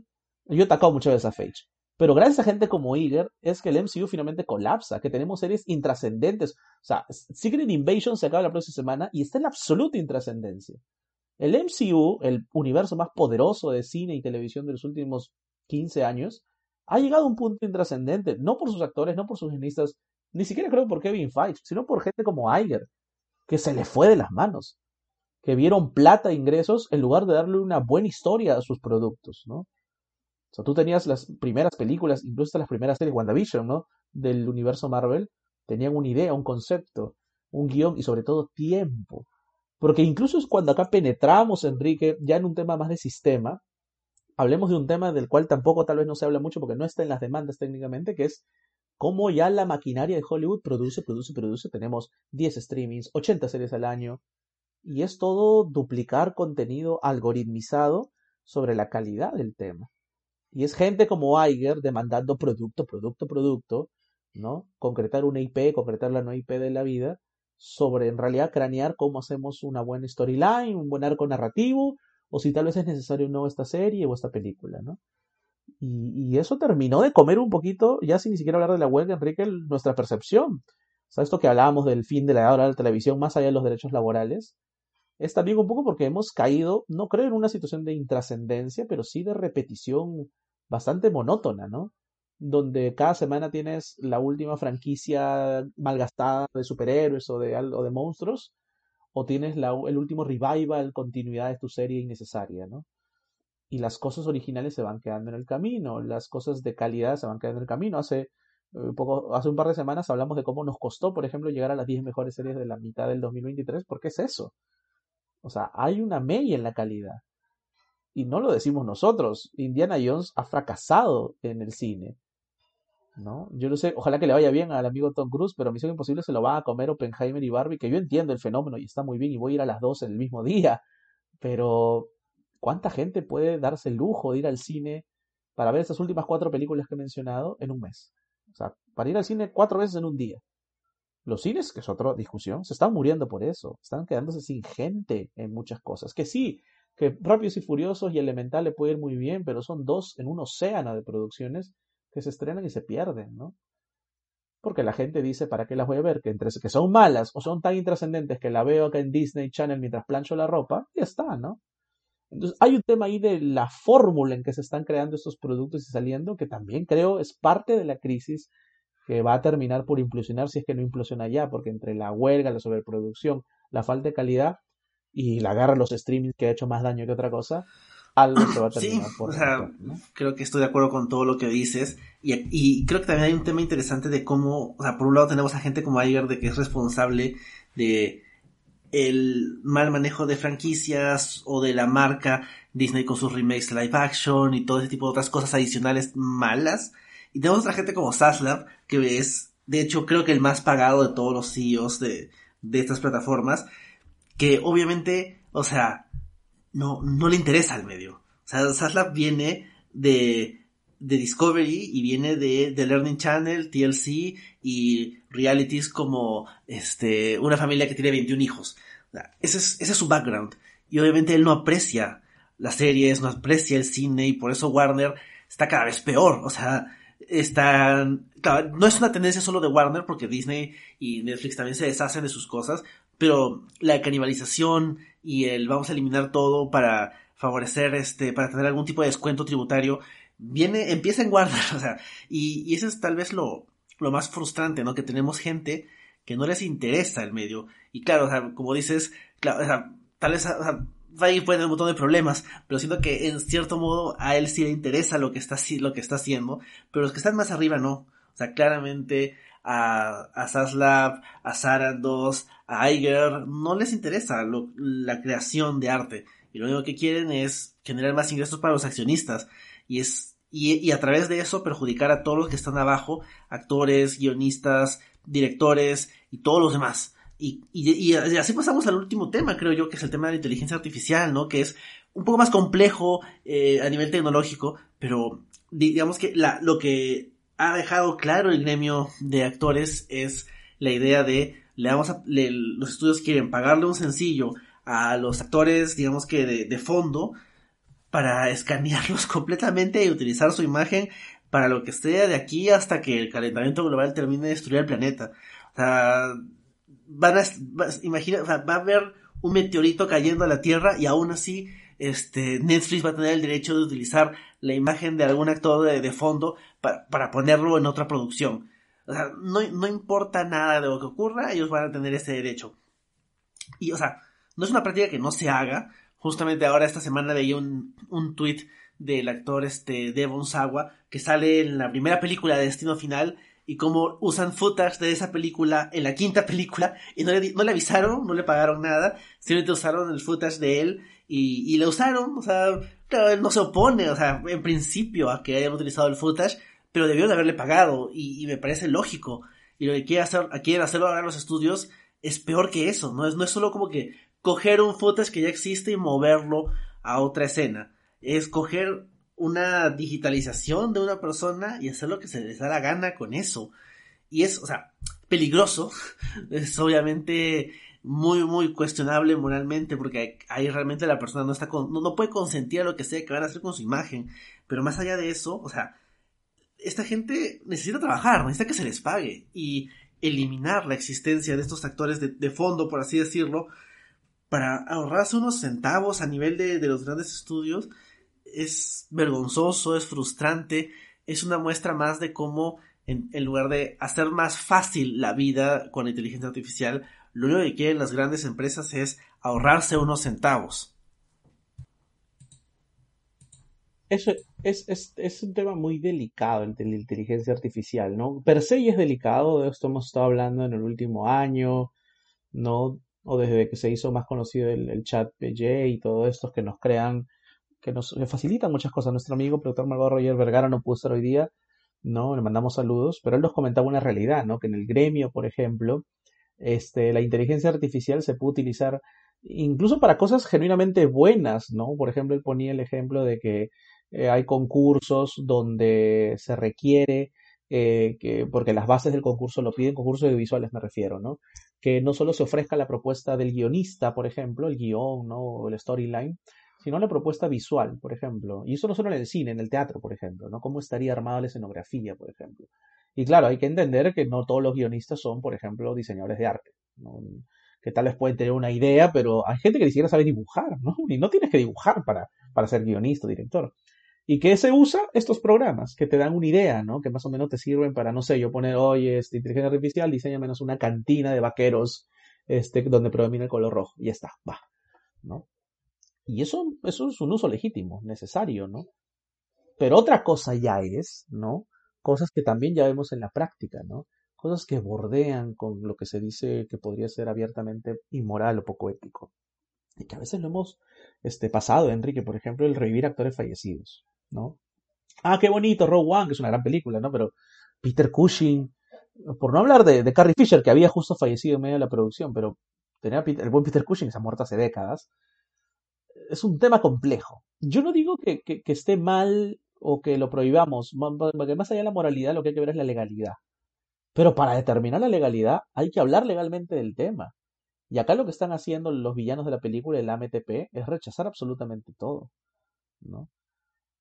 yo he atacado muchas veces a Fage, pero gracias a gente como Iger es que el MCU finalmente colapsa, que tenemos series intrascendentes. O sea, Secret Invasion se acaba la próxima semana y está en absoluta intrascendencia. El MCU, el universo más poderoso de cine y televisión de los últimos 15 años, ha llegado a un punto intrascendente, no por sus actores, no por sus guionistas, ni siquiera creo por Kevin Feige, sino por gente como Iger, que se le fue de las manos, que vieron plata e ingresos en lugar de darle una buena historia a sus productos, ¿no? O sea, tú tenías las primeras películas, incluso las primeras series, WandaVision, ¿no? Del universo Marvel, tenían una idea, un concepto, un guion y sobre todo tiempo. Porque incluso es cuando acá penetramos, Enrique, ya en un tema más de sistema, hablemos de un tema del cual tampoco tal vez no se habla mucho porque no está en las demandas técnicamente, que es cómo ya la maquinaria de Hollywood produce, produce, produce. Tenemos 10 streamings, 80 series al año, y es todo duplicar contenido algoritmizado sobre la calidad del tema. Y es gente como Iger demandando producto, producto, producto, ¿no? Concretar una IP, concretar la no IP de la vida, sobre en realidad cranear cómo hacemos una buena storyline, un buen arco narrativo, o si tal vez es necesario no esta serie o esta película, ¿no? Y, eso terminó de comer un poquito, ya sin ni siquiera hablar de la huelga, Enrique, nuestra percepción. O sea, esto que hablábamos del fin de la hora de la televisión, más allá de los derechos laborales, es también un poco porque hemos caído, no creo en una situación de intrascendencia, pero sí de repetición bastante monótona, ¿no? Donde cada semana tienes la última franquicia malgastada de superhéroes o de, o de monstruos, o tienes la, el último revival, continuidad de tu serie innecesaria, ¿no? Y las cosas originales se van quedando en el camino, las cosas de calidad se van quedando en el camino. Hace, eh, poco, hace un par de semanas hablamos de cómo nos costó, por ejemplo, llegar a las 10 mejores series de la mitad del 2023, porque es eso. O sea, hay una media en la calidad y no lo decimos nosotros, Indiana Jones ha fracasado en el cine. ¿No? Yo no sé, ojalá que le vaya bien al amigo Tom Cruise, pero Misión Imposible se lo va a comer Oppenheimer y Barbie, que yo entiendo el fenómeno y está muy bien y voy a ir a las dos en el mismo día, pero ¿cuánta gente puede darse el lujo de ir al cine para ver estas últimas cuatro películas que he mencionado en un mes? O sea, para ir al cine cuatro veces en un día. Los cines, que es otra discusión, se están muriendo por eso, están quedándose sin gente en muchas cosas. Que sí, que Rápidos y Furiosos y Elemental le puede ir muy bien, pero son dos en un océano de producciones que se estrenan y se pierden, ¿no? Porque la gente dice, ¿para qué las voy a ver? Que, entre, que son malas o son tan intrascendentes que la veo acá en Disney Channel mientras plancho la ropa, y está, ¿no? Entonces hay un tema ahí de la fórmula en que se están creando estos productos y saliendo, que también creo es parte de la crisis que va a terminar por implosionar si es que no implosiona ya, porque entre la huelga, la sobreproducción, la falta de calidad, y la agarra los streamings que ha hecho más daño que otra cosa, algo se va a terminar por o sea, creo que estoy de acuerdo con todo lo que dices y, y, creo que también hay un tema interesante de cómo, o sea, por un lado tenemos a gente como Iger de que es responsable de el mal manejo de franquicias o de la marca Disney con sus remakes live action y todo ese tipo de otras cosas adicionales malas. Y tenemos otra gente como Saslav, que es, de hecho, creo que el más pagado de todos los CEOs de, de estas plataformas, que obviamente, o sea, no, no le interesa al medio. O sea, Zaslav viene de, de Discovery y viene de, de Learning Channel, TLC y realities como este, una familia que tiene 21 hijos. ese, es, ese es su background. Y obviamente él no aprecia las series, no aprecia el cine y por eso Warner está cada vez peor. O sea, está, no es una tendencia solo de Warner porque Disney y Netflix también se deshacen de sus cosas, pero la canibalización y el vamos a eliminar todo para favorecer este, para tener algún tipo de descuento tributario, viene, empieza en Warner, o sea, y, y eso es tal vez lo, lo más frustrante, ¿no? Que tenemos gente que no les interesa el medio. Y claro, o sea, como dices, claro, o sea, tal vez, o sea, puede un montón de problemas, pero siento que en cierto modo a él sí le interesa lo que está, lo que está haciendo, pero los que están más arriba no. O sea, claramente a, a Saslav, a Sarandos, a Iger, no les interesa la creación de arte. Y lo único que quieren es generar más ingresos para los accionistas. Y es, y, y a través de eso perjudicar a todos los que están abajo, actores, guionistas, directores y todos los demás. Y, y, así pasamos al último tema, creo yo, que es el tema de la inteligencia artificial, ¿no? Que es un poco más complejo eh, a nivel tecnológico, pero digamos que la, lo que ha dejado claro el gremio de actores es la idea de le vamos a, los estudios quieren pagarle un sencillo a los actores, digamos que de, de fondo, para escanearlos completamente y utilizar su imagen para lo que esté de aquí hasta que el calentamiento global termine de destruir el planeta. O sea, van a, imagina, va a haber un meteorito cayendo a la Tierra y aún así, este, Netflix va a tener el derecho de utilizar la imagen de algún actor de, fondo para ponerlo en otra producción. O sea, no, no importa nada de lo que ocurra, ellos van a tener ese derecho. Y, o sea, no es una práctica que no se haga. Justamente ahora esta semana veía un, un tweet del actor este Devon Sawa que sale en la primera película de Destino Final y cómo usan footage de esa película en la quinta película y no le, no le avisaron, no le pagaron nada, simplemente usaron el footage de él y, y le usaron, o sea, claro, él no se opone, o sea, en principio a que hayan utilizado el footage, pero debió de haberle pagado y, me parece lógico. Y lo que quiere hacer, quieren hacerlo ahora los estudios es peor que eso, no es, no es solo como que coger un footage que ya existe y moverlo a otra escena, es coger una digitalización de una persona y hacer lo que se les da la gana con eso. Y es, o sea, peligroso, es obviamente muy, muy cuestionable moralmente porque ahí realmente la persona no está con, no, puede consentir a lo que sea que van a hacer con su imagen. Pero más allá de eso, o sea, esta gente necesita trabajar, necesita que se les pague y eliminar la existencia de estos actores de, fondo, por así decirlo, para ahorrarse unos centavos a nivel de, de los grandes estudios, es vergonzoso, es frustrante, es una muestra más de cómo en, lugar de hacer más fácil la vida con la inteligencia artificial, lo único que quieren las grandes empresas es ahorrarse unos centavos. Eso es, es, es, un tema muy delicado el de la inteligencia artificial, ¿no? Per se es delicado, de esto hemos estado hablando en el último año, ¿no? O desde que se hizo más conocido el, chat PJ y todo esto que nos crean que nos facilitan muchas cosas. Nuestro amigo productor Margot Roger Vergara no pudo estar hoy día, ¿no? Le mandamos saludos, pero él nos comentaba una realidad, ¿no? Que en el gremio, por ejemplo, este, la inteligencia artificial se puede utilizar incluso para cosas genuinamente buenas, ¿no? Por ejemplo, él ponía el ejemplo de que eh, hay concursos donde se requiere eh, que, porque las bases del concurso lo piden, concursos audiovisuales me refiero, ¿no? Que no solo se ofrezca la propuesta del guionista, por ejemplo, el guion, ¿no? O el storyline, sino la propuesta visual, por ejemplo. Y eso no solo en el cine, en el teatro, por ejemplo, ¿no? Cómo estaría armada la escenografía, por ejemplo. Y claro, hay que entender que no todos los guionistas son, por ejemplo, diseñadores de arte. Que tal vez pueden tener una idea, pero hay gente que ni siquiera sabe dibujar, ¿no? Y no tienes que dibujar para, para ser guionista o director. ¿Y qué se usa? Estos programas que te dan una idea, ¿no? Que más o menos te sirven para, no sé, yo poner, oye, este, inteligencia artificial, diseña menos una cantina de vaqueros, este, donde predomina el color rojo. Y ya está, va, ¿no? Y eso, eso es un uso legítimo, necesario, ¿no? Pero otra cosa ya es, ¿no? Cosas que también ya vemos en la práctica, ¿no? Cosas que bordean con lo que se dice que podría ser abiertamente inmoral o poco ético. Y que a veces lo hemos este, pasado, Enrique, por ejemplo, el revivir actores fallecidos, ¿no? Ah, qué bonito, Rogue One, que es una gran película, ¿no? Pero Peter Cushing, por no hablar de, de Carrie Fisher, que había justo fallecido en medio de la producción, pero tenía el buen Peter Cushing, se ha muerto hace décadas, es un tema complejo. Yo no digo que, que, esté mal o que lo prohibamos, porque más allá de la moralidad lo que hay que ver es la legalidad. Pero para determinar la legalidad hay que hablar legalmente del tema. Y acá lo que están haciendo los villanos de la película, el AMTP, es rechazar absolutamente todo. ¿no?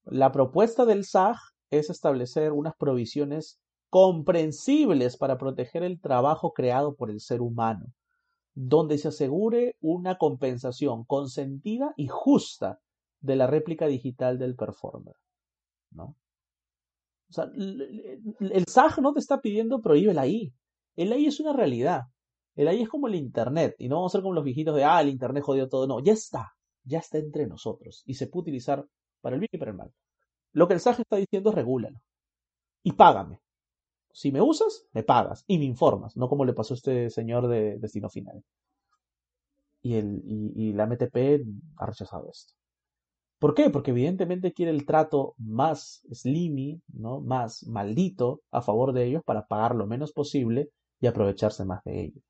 La propuesta del SAG es establecer unas provisiones comprensibles para proteger el trabajo creado por el ser humano, donde se asegure una compensación consentida y justa de la réplica digital del performer. ¿no? O sea, el SAG no te está pidiendo prohíbe la AI. El AI es una realidad. El AI es como el Internet. Y no vamos a ser como los viejitos de, ah, el Internet jodió todo. No, ya está. Ya está entre nosotros. Y se puede utilizar para el bien y para el mal. Lo que el SAG está diciendo es regúlalo. Y págame. Si me usas, me pagas y me informas, no como le pasó a este señor de Destino Final. Y, el, y, la MTP ha rechazado esto. ¿Por qué? Porque evidentemente quiere el trato más slimy, ¿no? más maldito a favor de ellos para pagar lo menos posible y aprovecharse más de ellos.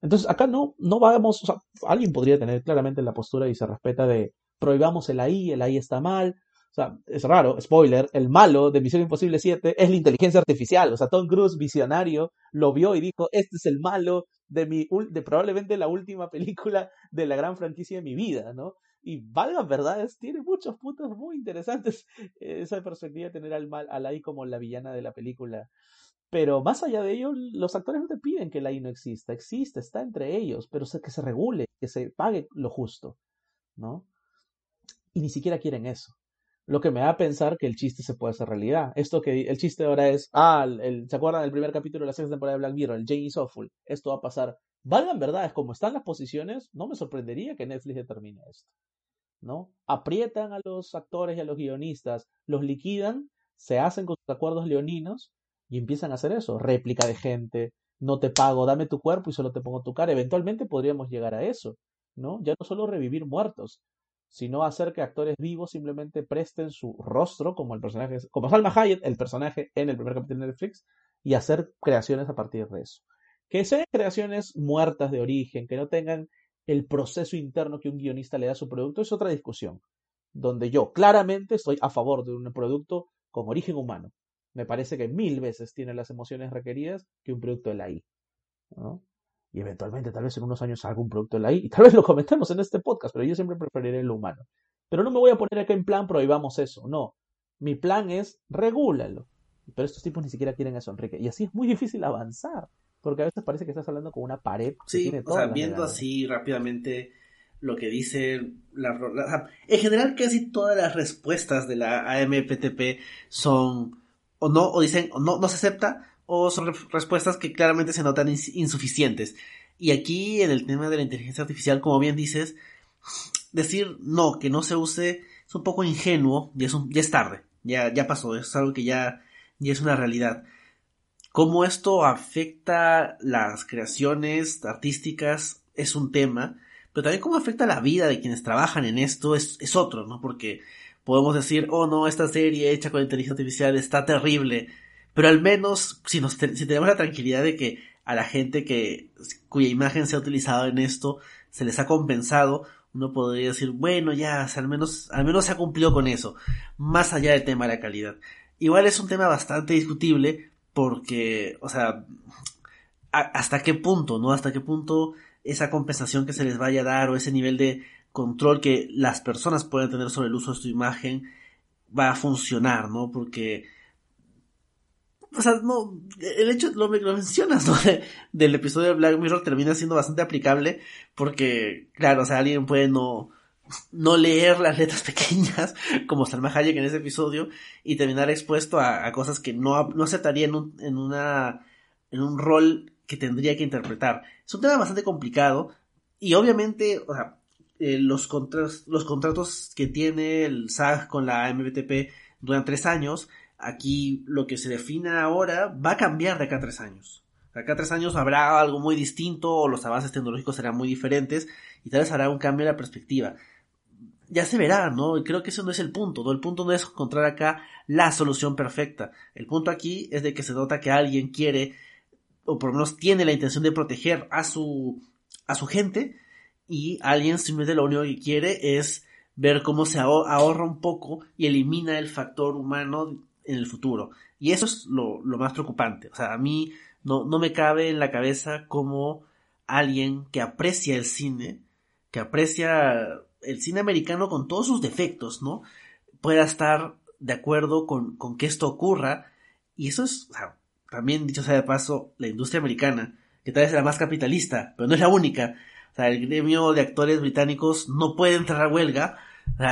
Entonces, acá no, no vamos, o sea, alguien podría tener claramente la postura y se respeta de prohibamos el AI, el AI está mal, o sea, es raro, spoiler, el malo de Misión Imposible 7 es la inteligencia artificial. O sea, Tom Cruise, visionario, lo vio y dijo, este es el malo de mi, de probablemente la última película de la gran franquicia de mi vida, ¿no? Y valga verdades, tiene muchos puntos muy interesantes esa perspectiva de tener al mal, al AI como la villana de la película. Pero más allá de ello, los actores no te piden que el AI no exista, existe, está entre ellos, pero que se regule, que se pague lo justo, ¿no? Y ni siquiera quieren eso lo que me da a pensar que el chiste se puede hacer realidad. Esto que el chiste ahora es, ah, el, ¿se acuerdan del primer capítulo de la sexta temporada de Black Mirror? El Jane is awful. Esto va a pasar. Valgan verdades, como están las posiciones, no me sorprendería que Netflix determine esto. ¿No? Aprietan a los actores y a los guionistas, los liquidan, se hacen con sus acuerdos leoninos y empiezan a hacer eso. Réplica de gente, no te pago, dame tu cuerpo y solo te pongo tu cara. Eventualmente podríamos llegar a eso, ¿no? Ya no solo revivir muertos, sino hacer que actores vivos simplemente presten su rostro, como el personaje, como Salma Hayek, el personaje en el primer capítulo de Netflix, y hacer creaciones a partir de eso. Que sean creaciones muertas de origen, que no tengan el proceso interno que un guionista le da a su producto, es otra discusión, donde yo claramente estoy a favor de un producto con origen humano. Me parece que mil veces tiene las emociones requeridas que un producto de la I. ¿no? Y eventualmente tal vez en unos años salga un producto de la I y tal vez lo comentemos en este podcast, pero yo siempre preferiré lo humano. Pero no me voy a poner acá en plan prohibamos eso, no. Mi plan es regúlalo. Pero estos tipos ni siquiera quieren eso, Enrique. Y así es muy difícil avanzar, porque a veces parece que estás hablando con una pared. Sí, o sea, viendo así rápidamente lo que dice la, en general casi todas las respuestas de la AMPTP son o no o dicen o no no se acepta o son respuestas que claramente se notan insuficientes. Y aquí en el tema de la inteligencia artificial, como bien dices, decir no, que no se use es un poco ingenuo, ya es, ya es tarde, ya, ya pasó, es algo que ya, ya es una realidad. Cómo esto afecta las creaciones artísticas es un tema, pero también cómo afecta la vida de quienes trabajan en esto es, es otro, ¿no? Porque podemos decir, oh no, esta serie hecha con inteligencia artificial está terrible, pero al menos, si, tenemos la tranquilidad de que a la gente que, cuya imagen se ha utilizado en esto, se les ha compensado, uno podría decir, bueno, ya, al menos, al menos se ha cumplido con eso, más allá del tema de la calidad. Igual es un tema bastante discutible, porque, o sea, hasta qué punto, ¿no? Hasta qué punto esa compensación que se les vaya a dar o ese nivel de control que las personas pueden tener sobre el uso de su imagen va a funcionar, ¿no? Porque o sea, no, el hecho, lo, mencionas, ¿no? del episodio de Black Mirror termina siendo bastante aplicable porque, claro, o sea, alguien puede no, no leer las letras pequeñas como Salma Hayek en ese episodio y terminar expuesto a, cosas que no, no aceptaría en un, en una, en un rol que tendría que interpretar. Es un tema bastante complicado y obviamente, o sea, eh, los, los contratos que tiene el SAG con la MBTP duran tres años Aquí lo que se define ahora va a cambiar de acá a tres años. De acá a tres años habrá algo muy distinto o los avances tecnológicos serán muy diferentes y tal vez habrá un cambio en la perspectiva. Ya se verá, ¿no? Creo que ese no es el punto. El punto no es encontrar acá la solución perfecta. El punto aquí es de que se nota que alguien quiere, o por lo menos tiene la intención de proteger a su, a su gente, y alguien simplemente lo único que quiere es ver cómo se ahorra un poco y elimina el factor humano en el futuro. Y eso es lo, más preocupante. O sea, a mí no, no me cabe en la cabeza como alguien que aprecia el cine, que aprecia el cine americano con todos sus defectos, ¿no? Pueda estar de acuerdo con, con que esto ocurra. Y eso es, también dicho sea de paso, la industria americana, que tal vez es la más capitalista, pero no es la única. O sea, el gremio de actores británicos no puede entrar a huelga,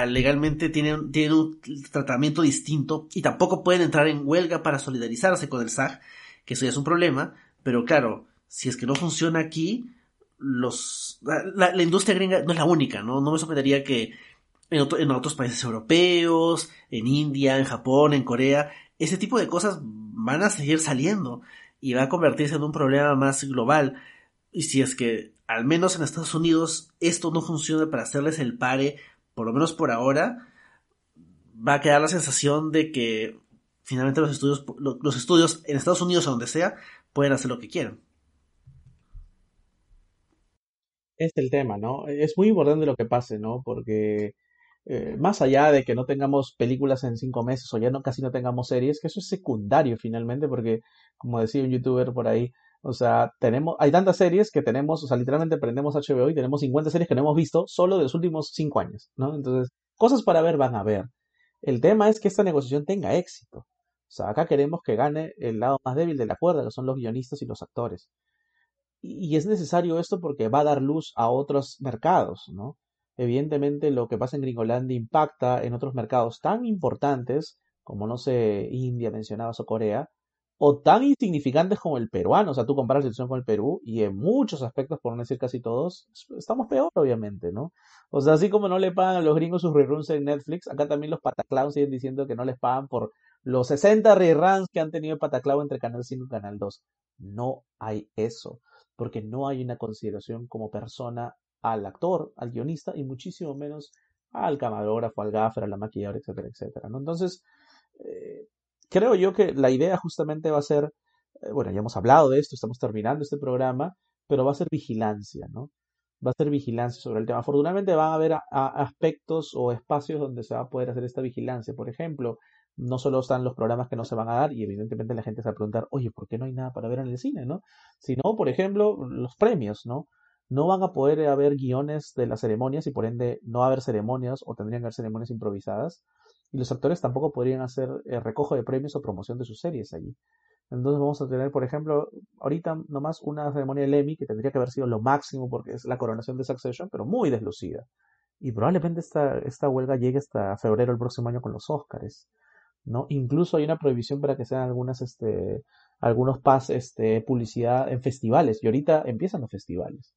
legalmente tienen, tienen un tratamiento distinto y tampoco pueden entrar en huelga para solidarizarse con el SAG, que eso ya es un problema, pero claro, si es que no funciona aquí, los, la, industria gringa no es la única, ¿no? No me sorprendería que en, en otros países europeos, en India, en Japón, en Corea, ese tipo de cosas van a seguir saliendo y va a convertirse en un problema más global. Y si es que, al menos en Estados Unidos, esto no funciona para hacerles el pare, por lo menos por ahora, va a quedar la sensación de que finalmente los estudios, los estudios en Estados Unidos o donde sea, pueden hacer lo que quieran. Es el tema, ¿no? Es muy importante lo que pase, ¿no? Porque eh, más allá de que no tengamos películas en cinco meses o ya no casi no tengamos series, que eso es secundario finalmente, porque como decía un youtuber por ahí, o sea, tenemos, hay tantas series que tenemos, o sea, literalmente prendemos HBO y tenemos 50 series que no hemos visto solo de los últimos cinco años, ¿no? Entonces, cosas para ver van a ver. El tema es que esta negociación tenga éxito. O sea, acá queremos que gane el lado más débil de la cuerda, que son los guionistas y los actores. Y, y es necesario esto porque va a dar luz a otros mercados, ¿no? Evidentemente lo que pasa en Gringolandia impacta en otros mercados tan importantes como, no sé, India mencionabas o Corea, o tan insignificantes como el peruano. O sea, tú comparas la situación con el Perú y en muchos aspectos, por no decir casi todos, estamos peor, obviamente, ¿no? O sea, así como no le pagan a los gringos sus reruns en Netflix, acá también los pataclowns siguen diciendo que no les pagan por los 60 reruns que han tenido pataclown entre Canal 5 y Canal 2. No hay eso, porque no hay una consideración como persona al actor, al guionista y muchísimo menos al camarógrafo, al gaffer, a la maquilladora, etcétera, etcétera. ¿no? Entonces, eh, creo yo que la idea justamente va a ser, eh, bueno, ya hemos hablado de esto, estamos terminando este programa, pero va a ser vigilancia, ¿no? Va a ser vigilancia sobre el tema. Afortunadamente van a haber aspectos o espacios donde se va a poder hacer esta vigilancia. Por ejemplo, no solo están los programas que no se van a dar y evidentemente la gente se va a preguntar, oye, ¿por qué no hay nada para ver en el cine, no? Sino, por ejemplo, los premios, ¿no? no van a poder haber guiones de las ceremonias y por ende no va a haber ceremonias o tendrían que haber ceremonias improvisadas. Y los actores tampoco podrían hacer eh, recojo de premios o promoción de sus series allí. Entonces vamos a tener, por ejemplo, ahorita nomás una ceremonia del Emmy que tendría que haber sido lo máximo porque es la coronación de Succession, pero muy deslucida. Y probablemente esta, esta huelga llegue hasta febrero del próximo año con los Oscars. ¿no? Incluso hay una prohibición para que sean algunas, este, algunos pas, este, publicidad en festivales. Y ahorita empiezan los festivales.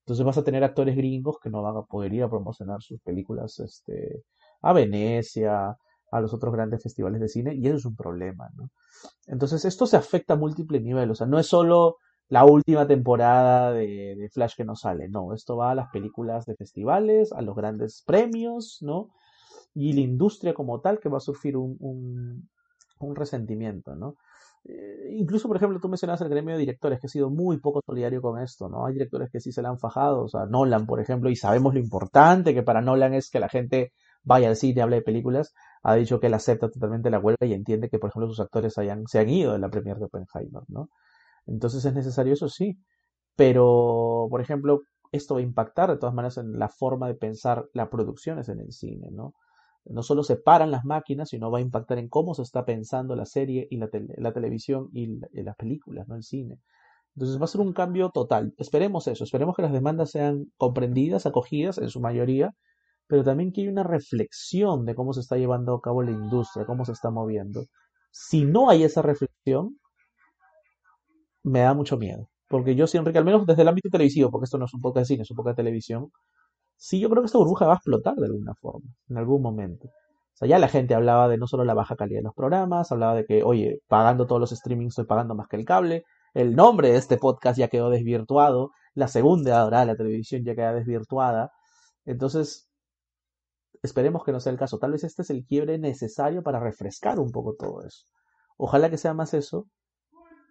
Entonces vas a tener actores gringos que no van a poder ir a promocionar sus películas este, a Venecia, a los otros grandes festivales de cine, y eso es un problema, ¿no? Entonces esto se afecta a múltiples niveles, o sea, no es solo la última temporada de, Flash que no sale, no, esto va a las películas de festivales, a los grandes premios, ¿no? Y la industria como tal que va a sufrir un, un, resentimiento, ¿no? Eh, incluso, por ejemplo, tú mencionas el gremio de directores que ha sido muy poco solidario con esto, ¿no? Hay directores que sí se le han fajado, o sea, Nolan, por ejemplo, y sabemos lo importante que para Nolan es que la gente vaya al cine, hable de películas, ha dicho que él acepta totalmente la huelga y entiende que, por ejemplo, sus actores hayan, se han ido de la premier de Oppenheimer, ¿no? Entonces es necesario eso, sí. Pero, por ejemplo, esto va a impactar de todas maneras en la forma de pensar las producciones en el cine, ¿no? no solo se paran las máquinas, sino va a impactar en cómo se está pensando la serie y la, televisión y, las películas, ¿no? El cine. Entonces va a ser un cambio total. Esperemos eso, esperemos que las demandas sean comprendidas, acogidas en su mayoría, pero también que haya una reflexión de cómo se está llevando a cabo la industria, cómo se está moviendo. Si no hay esa reflexión, me da mucho miedo. Porque yo siempre que al menos desde el ámbito televisivo, porque esto no es un poco de cine, es un poco de televisión, sí yo creo que esta burbuja va a explotar de alguna forma, en algún momento. O sea, ya la gente hablaba de no solo la baja calidad de los programas, hablaba de que, oye, pagando todos los streamings estoy pagando más que el cable, el nombre de este podcast ya quedó desvirtuado, la segunda hora de la televisión ya queda desvirtuada. Entonces, esperemos que no sea el caso. Tal vez este es el quiebre necesario para refrescar un poco todo eso. Ojalá que sea más eso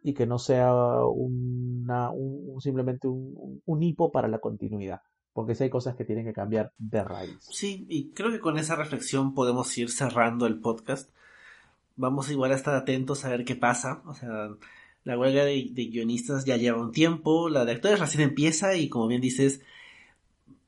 y que no sea una, un, simplemente un, un hipo para la continuidad porque sí hay cosas que tienen que cambiar de raíz. Sí, y creo que con esa reflexión podemos ir cerrando el podcast. Vamos igual a estar atentos a ver qué pasa. O sea, la huelga de, guionistas ya lleva un tiempo, la de actores recién empieza y como bien dices,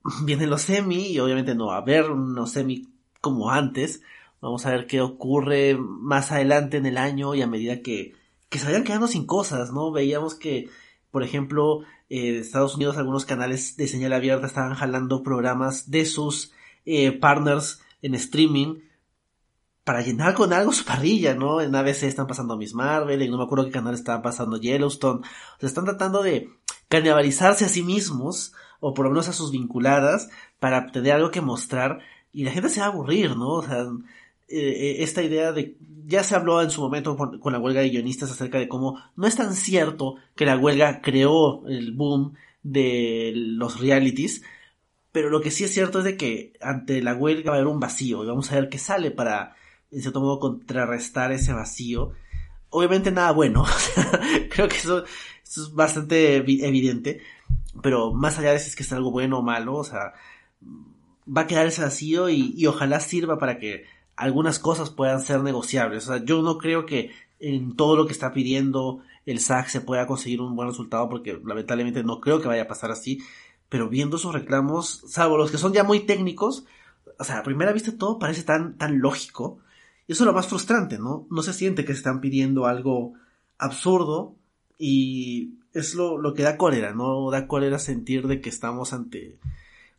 vienen los semi y obviamente no va a haber unos semi como antes. Vamos a ver qué ocurre más adelante en el año y a medida que, que se vayan quedando sin cosas, ¿no? Veíamos que, por ejemplo, eh, Estados Unidos algunos canales de señal abierta estaban jalando programas de sus eh, partners en streaming para llenar con algo su parrilla, ¿no? En ABC están pasando Miss Marvel, y no me acuerdo qué canal estaban pasando Yellowstone. O sea, están tratando de canibalizarse a sí mismos, o por lo menos a sus vinculadas, para tener algo que mostrar, y la gente se va a aburrir, ¿no? O sea, eh, esta idea de, ya se habló en su momento con, la huelga de guionistas acerca de cómo no es tan cierto que la huelga creó el boom de los realities, pero lo que sí es cierto es de que ante la huelga va a haber un vacío y vamos a ver qué sale para, en cierto modo, contrarrestar ese vacío. Obviamente nada bueno, creo que eso, es bastante evidente, pero más allá de si es que es algo bueno o malo, o sea, va a quedar ese vacío y ojalá sirva para que algunas cosas puedan ser negociables. O sea, yo no creo que en todo lo que está pidiendo el SAC se pueda conseguir un buen resultado porque lamentablemente no creo que vaya a pasar así. Pero viendo sus reclamos, salvo los que son ya muy técnicos, o sea, a primera vista todo parece tan, tan lógico. Y eso es lo más frustrante, ¿no? No se siente que se están pidiendo algo absurdo y es lo, lo que da cólera, ¿no? Da cólera sentir de que estamos ante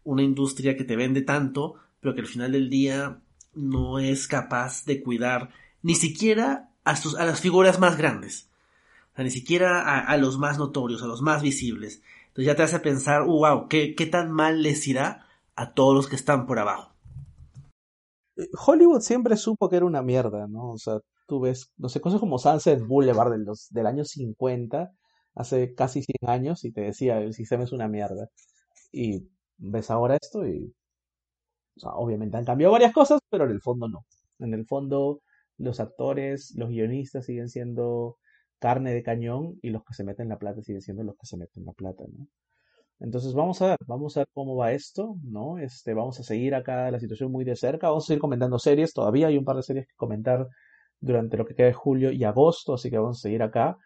una industria que te vende tanto, pero que al final del día no es capaz de cuidar ni siquiera a, sus, a las figuras más grandes, o sea, ni siquiera a, los más notorios, a los más visibles. Entonces ya te hace pensar, uh, wow, ¿qué, ¿qué tan mal les irá a todos los que están por abajo? Eh, Hollywood siempre supo que era una mierda, ¿no? O sea, tú ves, no sé, cosas como Sunset Boulevard del, del año 50, hace casi 100 años, y te decía, el sistema es una mierda. Y ves ahora esto y obviamente han cambiado varias cosas, pero en el fondo no. En el fondo, los actores, los guionistas siguen siendo carne de cañón y los que se meten la plata siguen siendo los que se meten la plata, ¿no? Entonces vamos a ver, vamos a ver cómo va esto, ¿no? Este, vamos a seguir acá la situación muy de cerca, vamos a seguir comentando series, todavía hay un par de series que comentar durante lo que queda de julio y agosto, así que vamos a seguir acá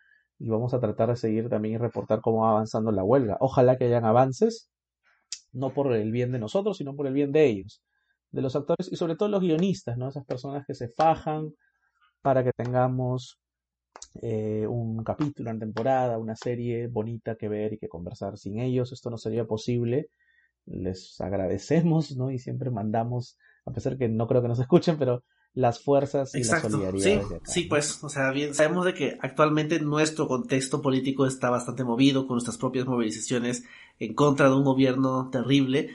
y vamos a tratar de seguir también y reportar cómo va avanzando la huelga. Ojalá que hayan avances, no por el bien de nosotros, sino por el bien de ellos, de los actores y sobre todo los guionistas, ¿no? Esas personas que se fajan para que tengamos eh, un capítulo, una temporada, una serie bonita que ver y que conversar. Sin ellos esto no sería posible. Les agradecemos, ¿no? Y siempre mandamos, a pesar que no creo que nos escuchen, pero las fuerzas y la solidaridad. Sí, sí, pues, o sea, bien, sabemos de que actualmente nuestro contexto político está bastante movido con nuestras propias movilizaciones en contra de un gobierno terrible.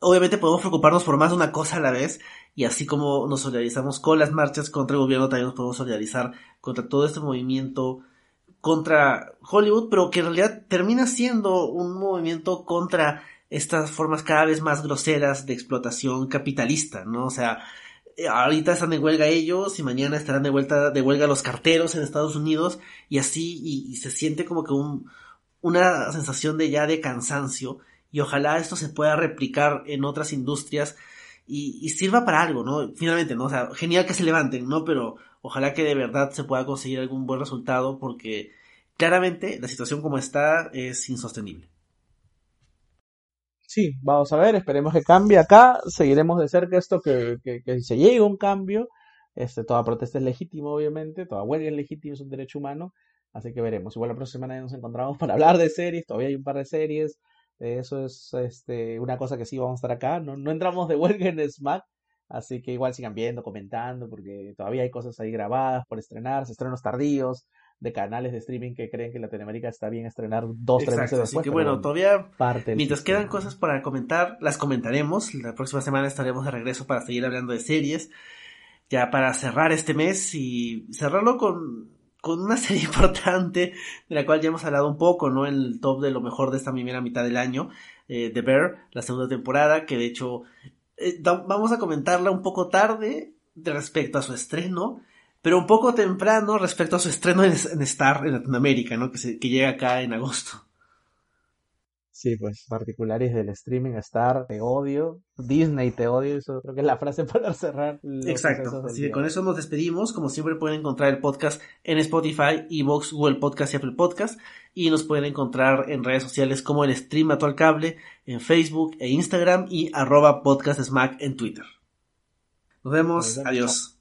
Obviamente podemos preocuparnos por más de una cosa a la vez y así como nos solidarizamos con las marchas contra el gobierno, también nos podemos solidarizar contra todo este movimiento contra Hollywood, pero que en realidad termina siendo un movimiento contra estas formas cada vez más groseras de explotación capitalista, ¿no? O sea, ahorita están de huelga ellos y mañana estarán de vuelta de huelga los carteros en Estados Unidos y así y, se siente como que un, una sensación de ya de cansancio y ojalá esto se pueda replicar en otras industrias y, sirva para algo, ¿no? Finalmente, ¿no? O sea, genial que se levanten, ¿no? Pero ojalá que de verdad se pueda conseguir algún buen resultado porque claramente la situación como está es insostenible. Sí, vamos a ver, esperemos que cambie acá, seguiremos de cerca esto, que, que, que se llegue un cambio. Este, toda protesta es legítima, obviamente, toda huelga es legítima, es un derecho humano, así que veremos. Igual la próxima semana nos encontramos para hablar de series, todavía hay un par de series, eso es este, una cosa que sí vamos a estar acá. No, no entramos de huelga en Smack. Así que igual sigan viendo, comentando, porque todavía hay cosas ahí grabadas por estrenarse, estrenos tardíos de canales de streaming que creen que Latinoamérica está bien estrenar dos, tres meses después. Así que bueno, todavía mientras quedan cosas para comentar, las comentaremos. La próxima semana estaremos de regreso para seguir hablando de series. Ya para cerrar este mes y cerrarlo con con una serie importante de la cual ya hemos hablado un poco, ¿no? En el top de lo mejor de esta primera mitad del año, eh, The Bear, la segunda temporada, que de hecho eh, vamos a comentarla un poco tarde de respecto a su estreno, pero un poco temprano respecto a su estreno en, Star en Latinoamérica, ¿no? Que, se, que llega acá en agosto. Sí, pues particulares del streaming, Star, te odio, Disney te odio, eso creo que es la frase para cerrar. Exacto, así que con eso nos despedimos, como siempre pueden encontrar el podcast en Spotify, Evox, Google Podcast y Apple Podcast, y nos pueden encontrar en redes sociales como el Stream Actual Cable, en Facebook e Instagram y arroba podcast en Twitter. Nos vemos, adiós.